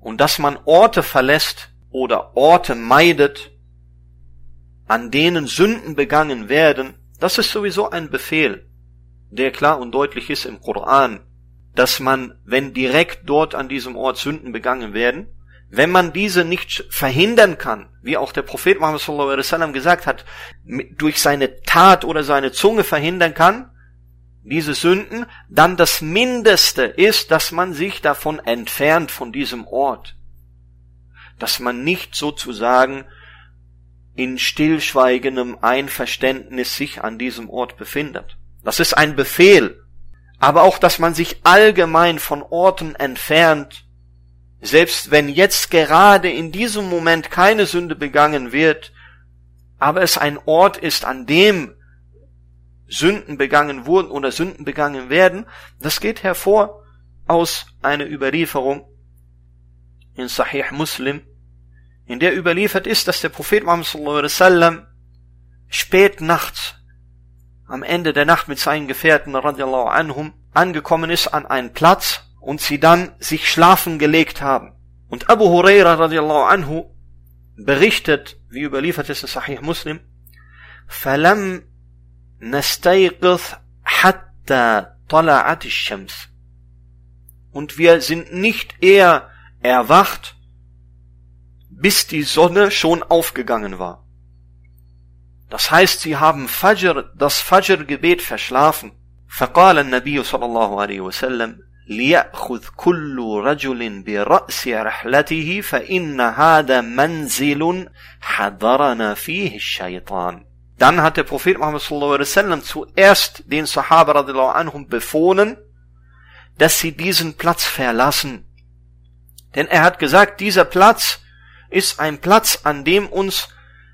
Und dass man Orte verlässt oder Orte meidet, an denen Sünden begangen werden, das ist sowieso ein Befehl, der klar und deutlich ist im Koran, dass man, wenn direkt dort an diesem Ort Sünden begangen werden, wenn man diese nicht verhindern kann, wie auch der Prophet Muhammad sallallahu alaihi wasallam gesagt hat, durch seine Tat oder seine Zunge verhindern kann, diese Sünden, dann das Mindeste ist, dass man sich davon entfernt von diesem Ort. Dass man nicht sozusagen in stillschweigendem Einverständnis sich an diesem Ort befindet. Das ist ein Befehl. Aber auch, dass man sich allgemein von Orten entfernt, selbst wenn jetzt gerade in diesem Moment keine Sünde begangen wird, aber es ein Ort ist, an dem Sünden begangen wurden oder Sünden begangen werden, das geht hervor aus einer Überlieferung in Sahih Muslim, in der überliefert ist, dass der Prophet Muhammad sallallahu alaihi wasallam spät nachts am Ende der Nacht mit seinen Gefährten radiallahu anhum angekommen ist an einen Platz und sie dann sich schlafen gelegt haben. Und Abu Huraira radiallahu anhu berichtet, wie überliefert ist in Sahih Muslim, فَلَمْ نَسْتَيْقِظْ حَتَّى طَلَعَتِ الشَّمْسِ Und wir sind nicht eher erwacht, bis die Sonne schon aufgegangen war. Das heißt, sie haben Fajr, das Fajr-Gebet verschlafen. فقال النبي صلى الله عليه وسلم ليأخذ كل رجل برأس رحلته فإن هذا منزل حضرنا فيه الشيطان. Dann hat der Prophet Muhammad sallallahu alaihi wasallam zuerst den Sahaba radiallahu anhum befohlen, dass sie diesen Platz verlassen. Denn er hat gesagt, dieser Platz ist ein Platz, an dem uns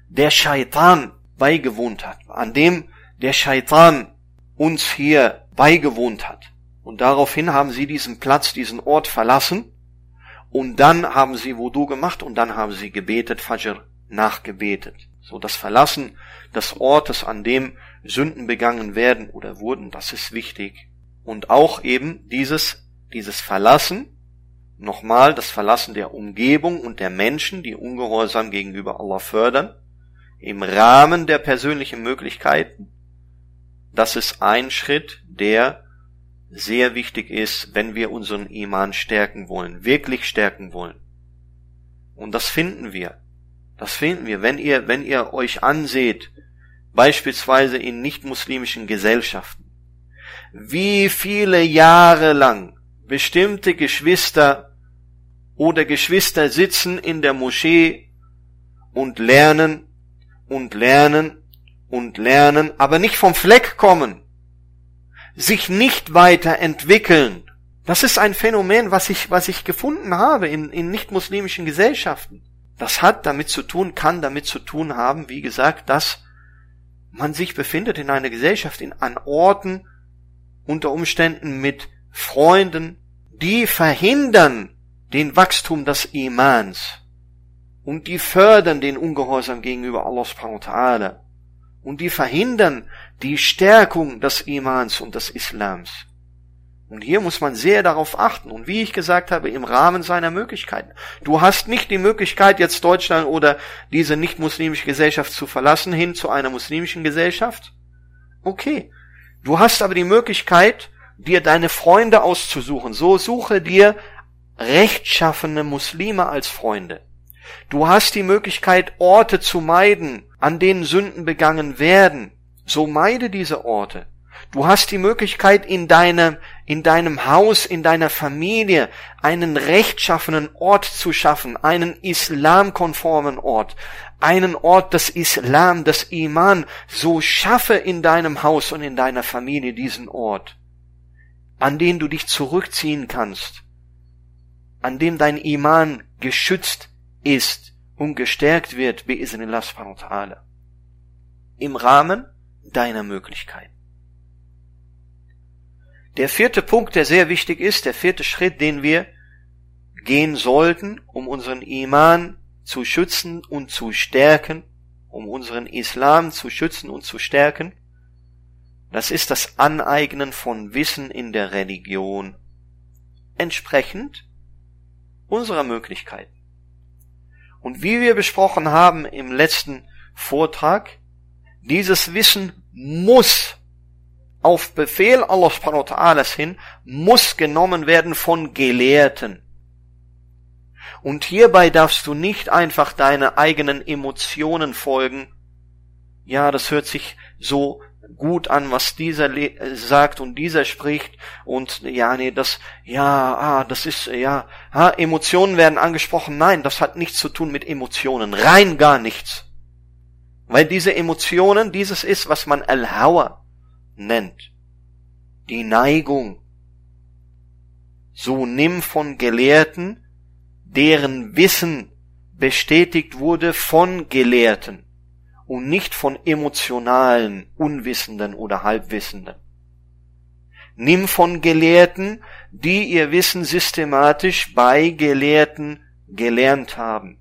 der Scheitan beigewohnt hat, an dem der Scheitan uns hier beigewohnt hat. Und daraufhin haben sie diesen Platz, diesen Ort verlassen und dann haben sie Wudu gemacht und dann haben sie gebetet, Fajr nachgebetet. So das Verlassen des Ortes, an dem Sünden begangen werden oder wurden, das ist wichtig. Und auch eben dieses, dieses Verlassen, nochmal das Verlassen der Umgebung und der Menschen, die ungehorsam gegenüber Allah fördern, im Rahmen der persönlichen Möglichkeiten, das ist ein Schritt, der sehr wichtig ist, wenn wir unseren Iman stärken wollen, wirklich stärken wollen. Und das finden wir. Das finden wir, wenn ihr, wenn ihr euch anseht, beispielsweise in nicht-muslimischen Gesellschaften, wie viele Jahre lang bestimmte Geschwister oder Geschwister sitzen in der Moschee und lernen und lernen und lernen, aber nicht vom Fleck kommen, sich nicht weiterentwickeln. Das ist ein Phänomen, was ich, was ich gefunden habe in, in nicht-muslimischen Gesellschaften. Das hat damit zu tun, kann damit zu tun haben, wie gesagt, dass man sich befindet in einer Gesellschaft, in, an Orten, unter Umständen mit Freunden, die verhindern den Wachstum des Imans und die fördern den Ungehorsam gegenüber Allah subhanahu wa ta'ala und die verhindern die Stärkung des Imans und des Islams. Und hier muss man sehr darauf achten. Und wie ich gesagt habe, im Rahmen seiner Möglichkeiten. Du hast nicht die Möglichkeit, jetzt Deutschland oder diese nicht-muslimische Gesellschaft zu verlassen, hin zu einer muslimischen Gesellschaft. Okay. Du hast aber die Möglichkeit, dir deine Freunde auszusuchen. So suche dir rechtschaffene Muslime als Freunde. Du hast die Möglichkeit, Orte zu meiden, an denen Sünden begangen werden. So meide diese Orte. Du hast die Möglichkeit, in deinem, in deinem Haus, in deiner Familie einen rechtschaffenen Ort zu schaffen, einen islamkonformen Ort, einen Ort des Islam, des Iman. So schaffe in deinem Haus und in deiner Familie diesen Ort, an den du dich zurückziehen kannst, an dem dein Iman geschützt ist und gestärkt wird, bi'isnillah subhanahu wa ta'ala. Im Rahmen deiner Möglichkeiten. Der vierte Punkt, der sehr wichtig ist, der vierte Schritt, den wir gehen sollten, um unseren Iman zu schützen und zu stärken, um unseren Islam zu schützen und zu stärken, das ist das Aneignen von Wissen in der Religion, entsprechend unserer Möglichkeiten. Und wie wir besprochen haben im letzten Vortrag, dieses Wissen muss auf Befehl Allah subhanahu hin, muss genommen werden von Gelehrten. Und hierbei darfst du nicht einfach deine eigenen Emotionen folgen. Ja, das hört sich so gut an, was dieser sagt und dieser spricht und ja, nee, das, ja, ah, das ist, ja, ah, Emotionen werden angesprochen. Nein, das hat nichts zu tun mit Emotionen. Rein gar nichts. Weil diese Emotionen, dieses ist, was man Al-Hawa nennt. Die Neigung. So nimm von Gelehrten, deren Wissen bestätigt wurde von Gelehrten und nicht von emotionalen, Unwissenden oder Halbwissenden. Nimm von Gelehrten, die ihr Wissen systematisch bei Gelehrten gelernt haben,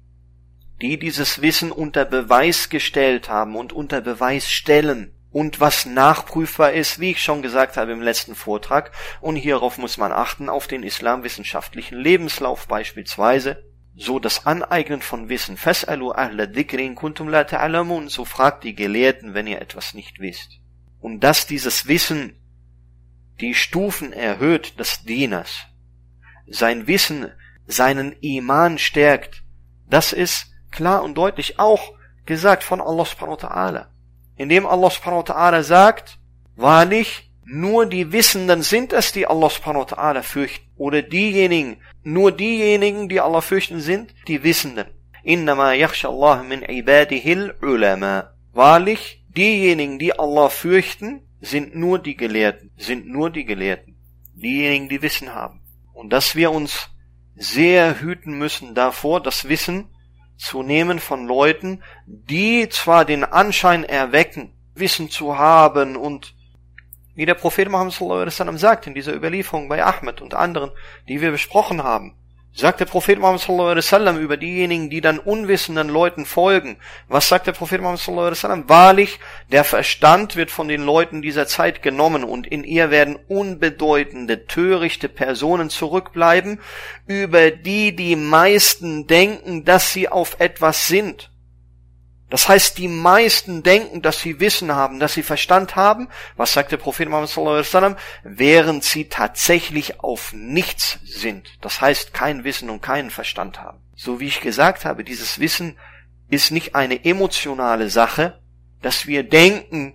die dieses Wissen unter Beweis gestellt haben und unter Beweis stellen. Und was nachprüfbar ist, wie ich schon gesagt habe im letzten Vortrag, und hierauf muss man achten, auf den islamwissenschaftlichen Lebenslauf beispielsweise, so das Aneignen von Wissen. Fas'alu ahla dhikrin kuntum la ta'lamun. So fragt die Gelehrten, wenn ihr etwas nicht wisst. Und dass dieses Wissen die Stufen erhöht des Dieners, sein Wissen, seinen Iman stärkt, das ist klar und deutlich auch gesagt von Allah subhanahu wa ta'ala. Indem Allah subhanahu wa ta'ala sagt, wahrlich, nur die Wissenden sind es, die Allah subhanahu wa ta'ala fürchten. Oder diejenigen, nur diejenigen, die Allah fürchten, sind die Wissenden. Innama Allah min ibadihil ulama. Wahrlich, diejenigen, die Allah fürchten, sind nur die Gelehrten, sind nur die Gelehrten. Diejenigen, die Wissen haben. Und dass wir uns sehr hüten müssen davor, das Wissen zu nehmen von Leuten, die zwar den Anschein erwecken, Wissen zu haben und Wie der Prophet Muhammad wasallam sagt in dieser Überlieferung bei Ahmed und anderen, die wir besprochen haben, sagt der Prophet Muhammad wasallam über diejenigen, die dann unwissenden Leuten folgen. Was sagt der Prophet Muhammad wasallam? Wahrlich, der Verstand wird von den Leuten dieser Zeit genommen und in ihr werden unbedeutende, törichte Personen zurückbleiben, über die die meisten denken, dass sie auf etwas sind. Das heißt, die meisten denken, dass sie Wissen haben, dass sie Verstand haben. Was sagt der Prophet Muhammad sallallahu alaihi wasallam? Während sie tatsächlich auf nichts sind. Das heißt, kein Wissen und keinen Verstand haben. So wie ich gesagt habe, dieses Wissen ist nicht eine emotionale Sache, dass wir denken,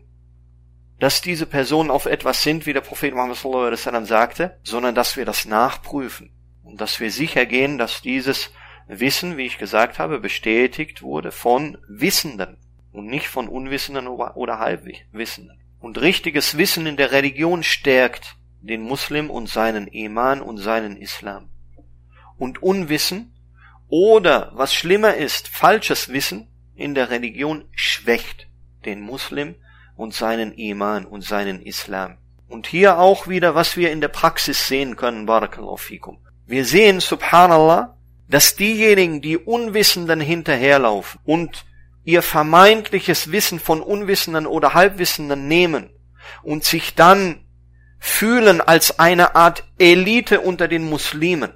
dass diese Personen auf etwas sind, wie der Prophet Muhammad sallallahu alaihi wasallam sagte, sondern dass wir das nachprüfen und dass wir sicher gehen, dass dieses Wissen, wie ich gesagt habe, bestätigt wurde von Wissenden und nicht von Unwissenden oder Halbwissenden. Und richtiges Wissen in der Religion stärkt den Muslim und seinen Iman und seinen Islam. Und Unwissen oder, was schlimmer ist, falsches Wissen in der Religion schwächt den Muslim und seinen Iman und seinen Islam. Und hier auch wieder, was wir in der Praxis sehen können, Barakallahu fikum. Wir sehen, subhanallah, dass diejenigen, die Unwissenden hinterherlaufen und ihr vermeintliches Wissen von Unwissenden oder Halbwissenden nehmen und sich dann fühlen als eine Art Elite unter den Muslimen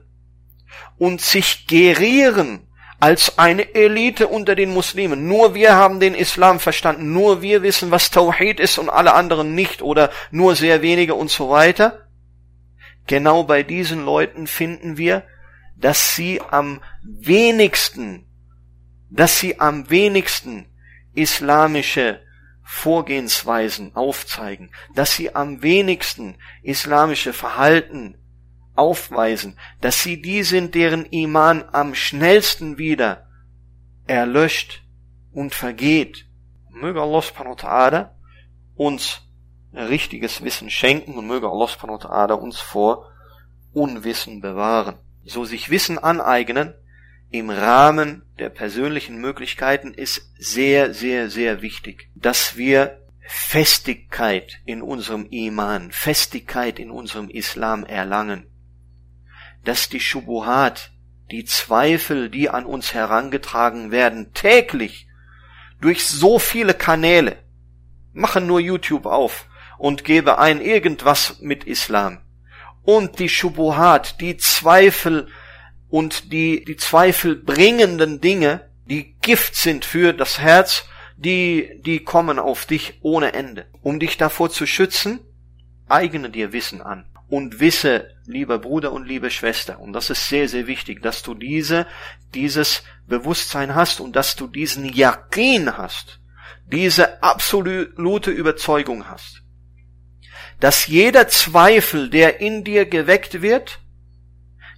und sich gerieren als eine Elite unter den Muslimen. Nur wir haben den Islam verstanden, nur wir wissen, was Tawhid ist und alle anderen nicht oder nur sehr wenige und so weiter. Genau bei diesen Leuten finden wir dass sie am wenigsten, dass sie am wenigsten islamische Vorgehensweisen aufzeigen, dass sie am wenigsten islamische Verhalten aufweisen, dass sie die sind, deren Iman am schnellsten wieder erlöscht und vergeht. Möge Allah subhanahu uns richtiges Wissen schenken und möge Allah subhanahu uns vor Unwissen bewahren so sich Wissen aneignen im Rahmen der persönlichen Möglichkeiten ist sehr, sehr, sehr wichtig, dass wir Festigkeit in unserem Iman, Festigkeit in unserem Islam erlangen, dass die Schubuhat, die Zweifel, die an uns herangetragen werden, täglich durch so viele Kanäle, machen nur YouTube auf und gebe ein irgendwas mit Islam und die Schubuhat, die Zweifel und die, die Zweifel bringenden Dinge, die Gift sind für das Herz, die, die kommen auf dich ohne Ende. Um dich davor zu schützen, eigne dir Wissen an. Und wisse, lieber Bruder und liebe Schwester, und das ist sehr, sehr wichtig, dass du diese, dieses Bewusstsein hast und dass du diesen Yakin hast, diese absolute Überzeugung hast dass jeder Zweifel, der in dir geweckt wird,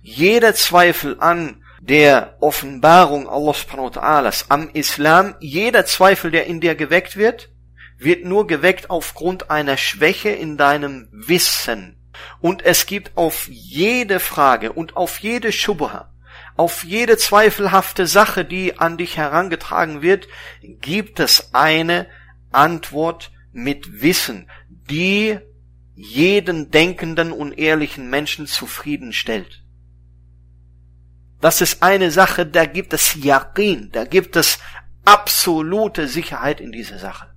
jeder Zweifel an der Offenbarung Allah subhanahu wa ta'ala, am Islam, jeder Zweifel, der in dir geweckt wird, wird nur geweckt aufgrund einer Schwäche in deinem Wissen. Und es gibt auf jede Frage und auf jede Schubha, auf jede zweifelhafte Sache, die an dich herangetragen wird, gibt es eine Antwort mit Wissen, die jeden denkenden und ehrlichen Menschen zufriedenstellt. Das ist eine Sache, da gibt es Yaqin, da gibt es absolute Sicherheit in dieser Sache.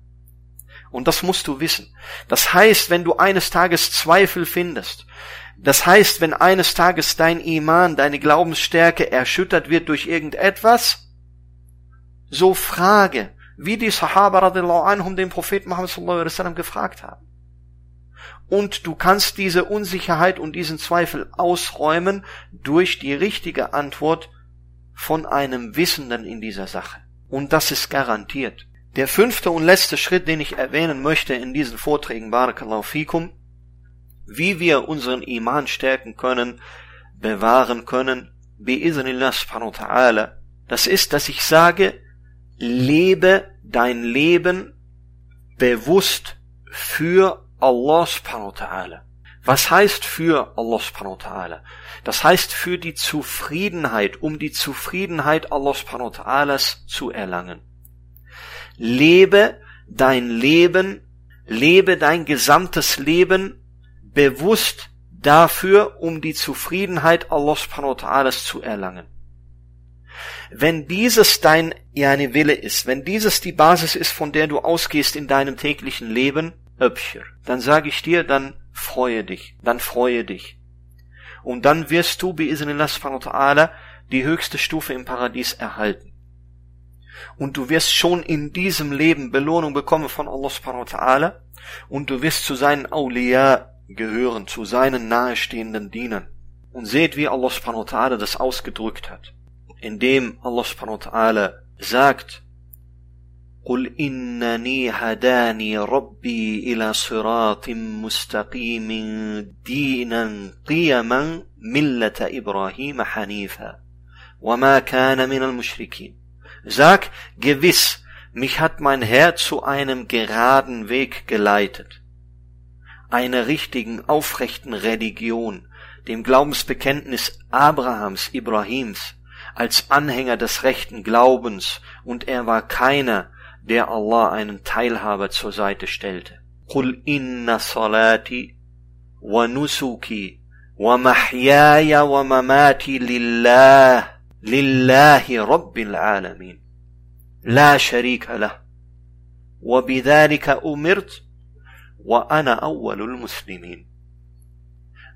Und das musst du wissen. Das heißt, wenn du eines Tages Zweifel findest, das heißt, wenn eines Tages dein Iman, deine Glaubensstärke erschüttert wird durch irgendetwas, so frage, wie die Sahaba radiallahu anhum den Propheten Muhammad sallallahu alaihi wasallam gefragt haben und du kannst diese Unsicherheit und diesen Zweifel ausräumen durch die richtige Antwort von einem Wissenden in dieser Sache. Und das ist garantiert. Der fünfte und letzte Schritt, den ich erwähnen möchte in diesen Vorträgen Barakallahu fikum, wie wir unseren Iman stärken können, bewahren können, bi'iznillah subhanahu ta'ala, das ist, dass ich sage, lebe dein Leben bewusst für Allah subhanahu wa ta'ala. Was heißt für Allah subhanahu wa ta'ala? Das heißt für die Zufriedenheit, um die Zufriedenheit Allah subhanahu wa ta'ala zu erlangen. Lebe dein Leben lebe dein gesamtes Leben bewusst dafür, um die Zufriedenheit Allah subhanahu wa ta'ala zu erlangen. Wenn dieses dein yani Wille ist, wenn dieses die Basis ist, von der du ausgehst in deinem täglichen Leben, dann sage ich dir, dann freue dich, dann freue dich. Und dann wirst du, bi subhanahu wa ta'ala, die höchste Stufe im Paradies erhalten. Und du wirst schon in diesem Leben Belohnung bekommen von Allah subhanahu wa ta'ala und du wirst zu seinen Awliya gehören, zu seinen nahestehenden Dienern. Und seht, wie Allah subhanahu wa ta'ala das ausgedrückt hat, indem Allah subhanahu wa ta'ala sagt, قل إنني هداني ربي إلى صراط مستقيم دينا قيما ملة إبراهيم حنيفا وما كان من المشركين Sag gewiss, mich hat mein Herr zu einem geraden Weg geleitet, einer richtigen, aufrechten Religion, dem Glaubensbekenntnis Abrahams, Ibrahims, als Anhänger des rechten Glaubens, und er war keiner, der Allah einen Teilhaber zur Seite stellte. قل إن صلاتي ونسكي ومحياي ومماتي لله لله رب العالمين. لا شريك له. وبذلك أمرت وأنا أول المسلمين.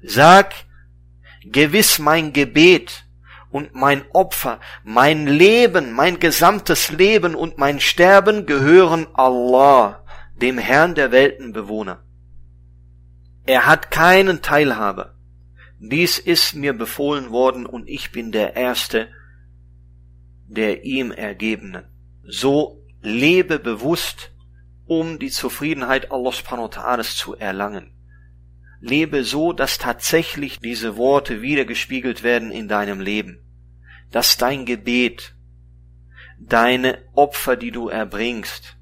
Sag, gewiss mein Gebet und mein Opfer, mein Leben, mein gesamtes Leben und mein Sterben gehören Allah, dem Herrn der Weltenbewohner. Er hat keinen Teilhaber. Dies ist mir befohlen worden und ich bin der Erste der ihm Ergebenen. So lebe bewusst, um die Zufriedenheit Allah subhanahu wa zu erlangen. Lebe so, dass tatsächlich diese Worte wiedergespiegelt werden in deinem Leben. Dass dein Gebet, deine Opfer, die du erbringst,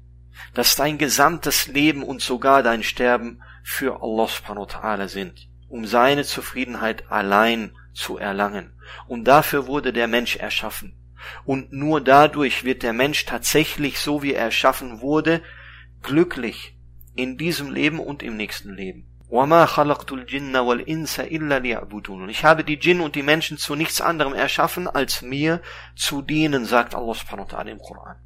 dass dein gesamtes Leben und sogar dein Sterben für Allah subhanahu wa ta'ala sind, um seine Zufriedenheit allein zu erlangen. Und dafür wurde der Mensch erschaffen. Und nur dadurch wird der Mensch tatsächlich, so wie er erschaffen wurde, glücklich in diesem Leben und im nächsten Leben. Und ich habe die Djinn und die Menschen zu nichts anderem erschaffen, als mir zu dienen, sagt Allah subhanahu wa ta'ala im Koran.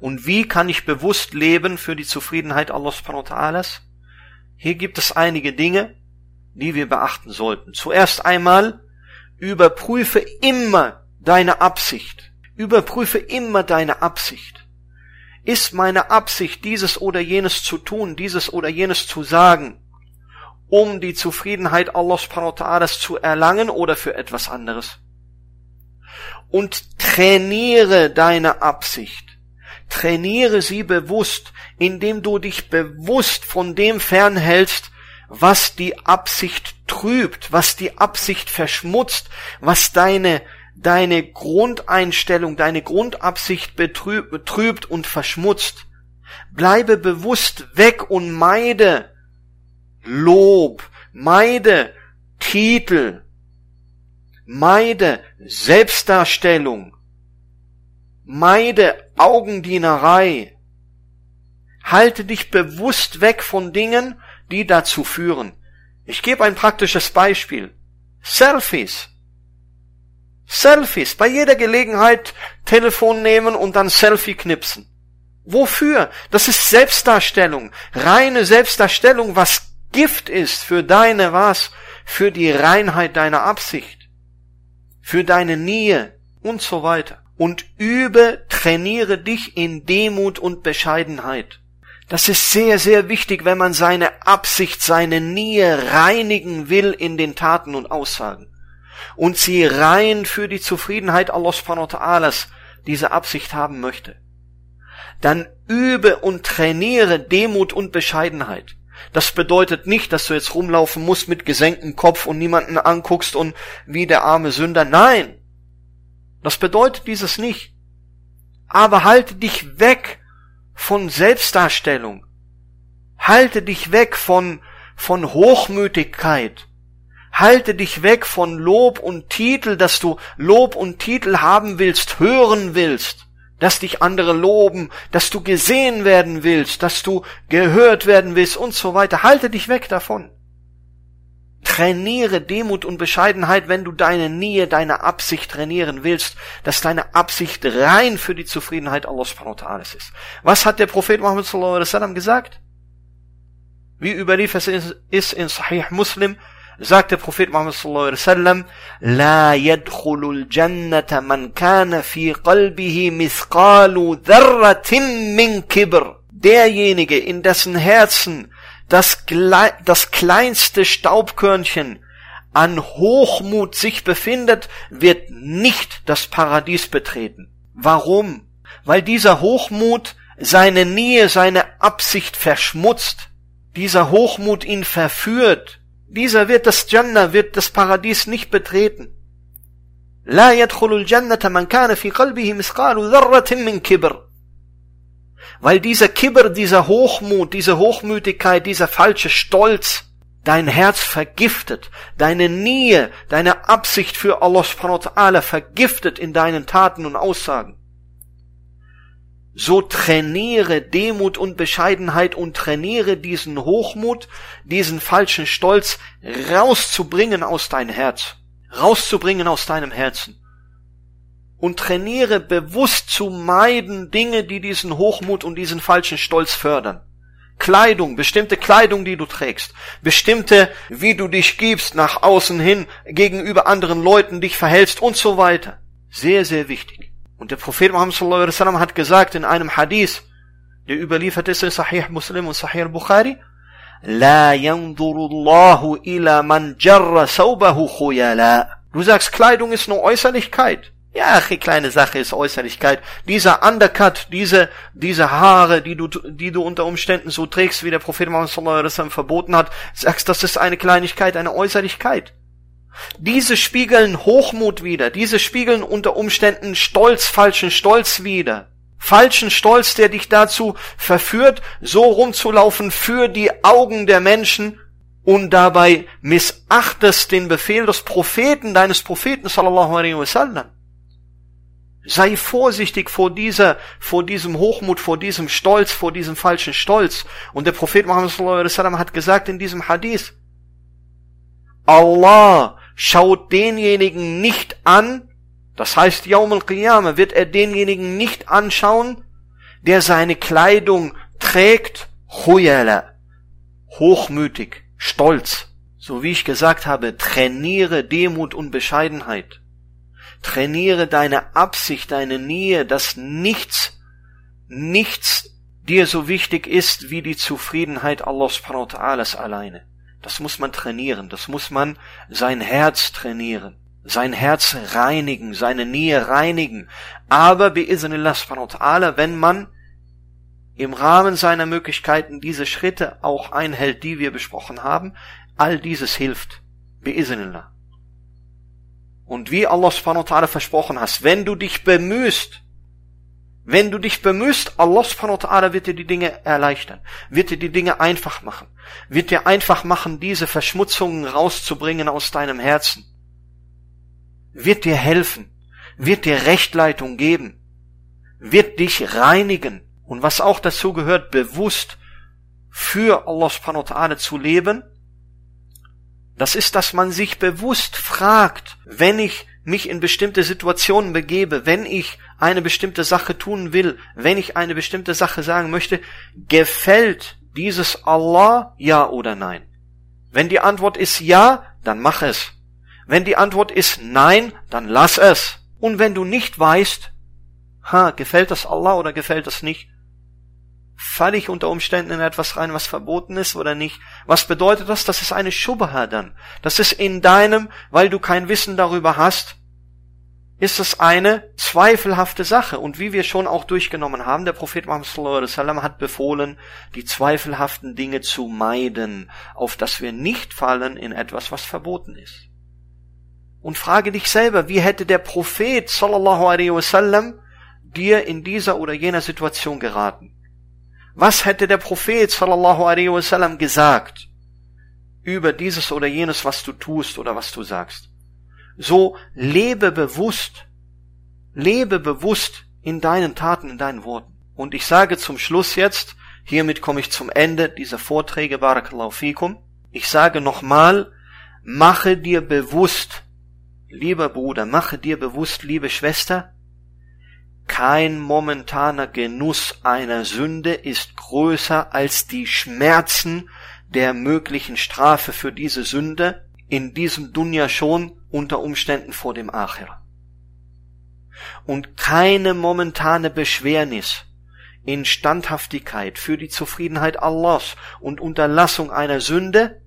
Und wie kann ich bewusst leben für die Zufriedenheit Allah subhanahu wa ta'ala? Hier gibt es einige Dinge, die wir beachten sollten. Zuerst einmal, überprüfe immer deine Absicht. Überprüfe immer deine Absicht. Ist meine Absicht, dieses oder jenes zu tun, dieses oder jenes zu sagen, um die Zufriedenheit Allahs Parotadas zu erlangen oder für etwas anderes? Und trainiere deine Absicht. Trainiere sie bewusst, indem du dich bewusst von dem fernhältst, was die Absicht trübt, was die Absicht verschmutzt, was deine deine Grundeinstellung, deine Grundabsicht betrübt, und verschmutzt. Bleibe bewusst weg und meide Lob, meide Titel, meide Selbstdarstellung, meide Augendienerei. Halte dich bewusst weg von Dingen, die dazu führen. Ich gebe ein praktisches Beispiel. Selfies. Selfies. Bei jeder Gelegenheit Telefon nehmen und dann Selfie knipsen. Wofür? Das ist Selbstdarstellung. Reine Selbstdarstellung, was Gift ist für deine was? Für die Reinheit deiner Absicht. Für deine Nähe und so weiter. Und übe, trainiere dich in Demut und Bescheidenheit. Das ist sehr, sehr wichtig, wenn man seine Absicht, seine Nähe reinigen will in den Taten und Aussagen und sie rein für die Zufriedenheit Allah subhanahu wa diese Absicht haben möchte, dann übe und trainiere Demut und Bescheidenheit. Das bedeutet nicht, dass du jetzt rumlaufen musst mit gesenktem Kopf und niemanden anguckst und wie der arme Sünder. Nein! Das bedeutet dieses nicht. Aber halte dich weg von Selbstdarstellung. Halte dich weg von, von Hochmütigkeit Halte dich weg von Lob und Titel, dass du Lob und Titel haben willst, hören willst. dass dich andere loben, dass du gesehen werden willst, dass du gehört werden willst und so weiter. Halte dich weg davon. Trainiere Demut und Bescheidenheit, wenn du deine Nähe, deine Absicht trainieren willst, dass deine Absicht rein für die Zufriedenheit Allah subhanahu ist. Was hat der Prophet Muhammad sallallahu alaihi wasallam gesagt? Wie überliefert es ist in Sahih Muslim, sagt der Prophet Muhammad sallallahu alaihi wasallam, La yadkhulul jannata man kana fi qalbihi mithqalu dharratin min kibr. Derjenige, in dessen Herzen das, das kleinste Staubkörnchen an Hochmut sich befindet, wird nicht das Paradies betreten. Warum? Weil dieser Hochmut seine Nähe, seine Absicht verschmutzt, dieser Hochmut ihn verführt, Dieser wird das Jannah, wird das Paradies nicht betreten. لا يدخل الجنة من كان في قلبه مثقال ذرة من كبر weil dieser Kibber, dieser Hochmut, diese Hochmütigkeit, dieser falsche Stolz dein Herz vergiftet, deine Nähe, deine Absicht für Allah subhanahu wa ta'ala vergiftet in deinen Taten und Aussagen. So trainiere Demut und Bescheidenheit und trainiere diesen Hochmut, diesen falschen Stolz rauszubringen aus deinem Herz, rauszubringen aus deinem Herzen und trainiere bewusst zu meiden Dinge, die diesen Hochmut und diesen falschen Stolz fördern. Kleidung, bestimmte Kleidung, die du trägst, bestimmte, wie du dich gibst nach außen hin, gegenüber anderen Leuten dich verhältst und so weiter. Sehr, sehr wichtig. Und der Prophet Muhammad sallallahu alaihi wasallam hat gesagt in einem Hadith, der überliefert ist in Sahih Muslim und Sahih Bukhari, La yandurullahu ila man jarra saubahu khuyala. Du sagst, Kleidung ist nur Äußerlichkeit. Ja, ach, die kleine Sache ist Äußerlichkeit. Dieser Undercut, diese, diese Haare, die du, die du unter Umständen so trägst, wie der Prophet Muhammad sallallahu alaihi wasallam verboten hat, sagst, das ist eine Kleinigkeit, eine Äußerlichkeit. Diese spiegeln Hochmut wieder, diese spiegeln unter Umständen Stolz, falschen Stolz wieder. Falschen Stolz, der dich dazu verführt, so rumzulaufen für die Augen der Menschen und dabei missachtest den Befehl des Propheten, deines Propheten sallallahu alaihi wasallam. Sei vorsichtig vor dieser, vor diesem Hochmut, vor diesem Stolz, vor diesem falschen Stolz. Und der Prophet Muhammad sallam, hat gesagt in diesem Hadith, Allah schaut denjenigen nicht an, das heißt, Yawm al-Qiyamah wird er denjenigen nicht anschauen, der seine Kleidung trägt, huyala, hochmütig, stolz. So wie ich gesagt habe, trainiere Demut und Bescheidenheit. Trainiere deine Absicht, deine Nähe, dass nichts, nichts dir so wichtig ist wie die Zufriedenheit Allah subhanahu wa ta'ala alleine. Das muss man trainieren, das muss man sein Herz trainieren, sein Herz reinigen, seine Nähe reinigen. Aber bi'iznillah subhanahu wa ta'ala, wenn man im Rahmen seiner Möglichkeiten diese Schritte auch einhält, die wir besprochen haben, all dieses hilft. Bi'iznillah. Und wie Allah subhanahu wa ta'ala versprochen hast, wenn du dich bemühst, wenn du dich bemühst, Allah subhanahu wa ta'ala wird dir die Dinge erleichtern, wird dir die Dinge einfach machen, wird dir einfach machen, diese Verschmutzungen rauszubringen aus deinem Herzen, wird dir helfen, wird dir Rechtleitung geben, wird dich reinigen. Und was auch dazu gehört, bewusst für Allah subhanahu wa ta'ala zu leben das ist, dass man sich bewusst fragt, wenn ich mich in bestimmte Situationen begebe, wenn ich eine bestimmte Sache tun will, wenn ich eine bestimmte Sache sagen möchte, gefällt dieses Allah ja oder nein? Wenn die Antwort ist ja, dann mach es. Wenn die Antwort ist nein, dann lass es. Und wenn du nicht weißt, ha, gefällt das Allah oder gefällt das nicht, falle ich unter Umständen in etwas rein, was verboten ist oder nicht? Was bedeutet das? Das ist eine Schubha dann. Das ist in deinem, weil du kein Wissen darüber hast, ist es eine zweifelhafte Sache. Und wie wir schon auch durchgenommen haben, der Prophet Muhammad hat befohlen, die zweifelhaften Dinge zu meiden, auf dass wir nicht fallen in etwas, was verboten ist. Und frage dich selber, wie hätte der Prophet sallallahu alaihi wasallam dir in dieser oder jener Situation geraten? Was hätte der Prophet sallallahu alaihi wasallam gesagt über dieses oder jenes, was du tust oder was du sagst? So lebe bewusst, lebe bewusst in deinen Taten, in deinen Worten. Und ich sage zum Schluss jetzt, hiermit komme ich zum Ende dieser Vorträge, Barakallahu fikum. Ich sage nochmal, mache dir bewusst, lieber Bruder, mache dir bewusst, liebe Schwester, kein momentaner Genuss einer Sünde ist größer als die Schmerzen der möglichen Strafe für diese Sünde in diesem Dunja schon unter Umständen vor dem Achira. Und keine momentane Beschwernis in Standhaftigkeit für die Zufriedenheit Allahs und Unterlassung einer Sünde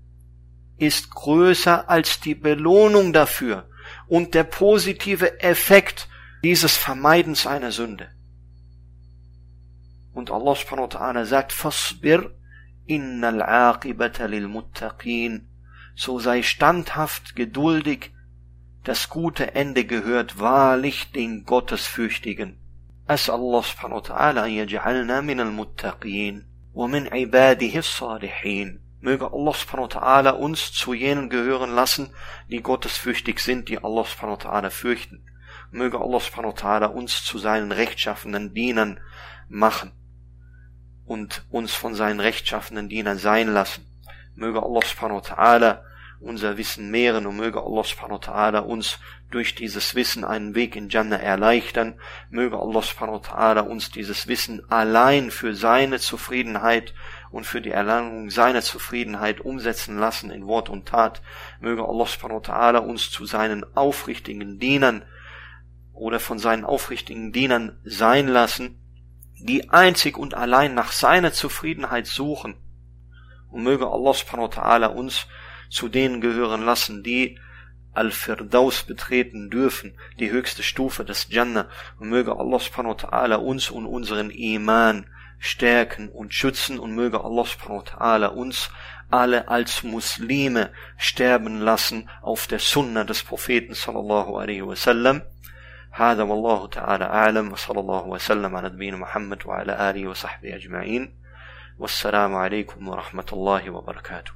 ist größer als die Belohnung dafür und der positive Effekt dieses Vermeidens einer Sünde. Und Allah subhanahu wa ta'ala sagt, Fasbir innal aqibata lil. So sei standhaft, geduldig, das gute Ende gehört wahrlich den Gottesfürchtigen. أسأل الله سبحانه وتعالى أن يجعلنا من المتقين ومن عباده الصالحين Möge Allah subhanahu wa ta'ala uns zu jenen gehören lassen, die gottesfürchtig sind, die Allah subhanahu wa ta'ala fürchten. Möge Allah subhanahu wa ta'ala uns zu seinen rechtschaffenen Dienern machen und uns von seinen rechtschaffenen Dienern sein lassen. Möge Allah subhanahu wa ta'ala unser Wissen mehren und möge Allah subhanahu wa ta'ala uns durch dieses Wissen einen Weg in Jannah erleichtern. Möge Allah subhanahu wa ta'ala uns dieses Wissen allein für seine Zufriedenheit und für die Erlangung seiner Zufriedenheit umsetzen lassen in Wort und Tat. Möge Allah subhanahu wa ta'ala uns zu seinen aufrichtigen Dienern oder von seinen aufrichtigen Dienern sein lassen, die einzig und allein nach seiner Zufriedenheit suchen. Und möge Allah subhanahu wa ta'ala uns zu denen gehören lassen, die Al-Firdaus betreten dürfen, die höchste Stufe des Jannah. Und möge Allah subhanahu wa ta'ala uns und unseren Iman stärken und schützen und möge Allah subhanahu wa ta'ala uns alle als Muslime sterben lassen auf der Sunna des Propheten sallallahu alaihi wasallam. هذا والله تعالى أعلم وصلى الله وسلم على نبينا محمد وعلى آله وصحبه أجمعين والسلام عليكم ورحمة الله وبركاته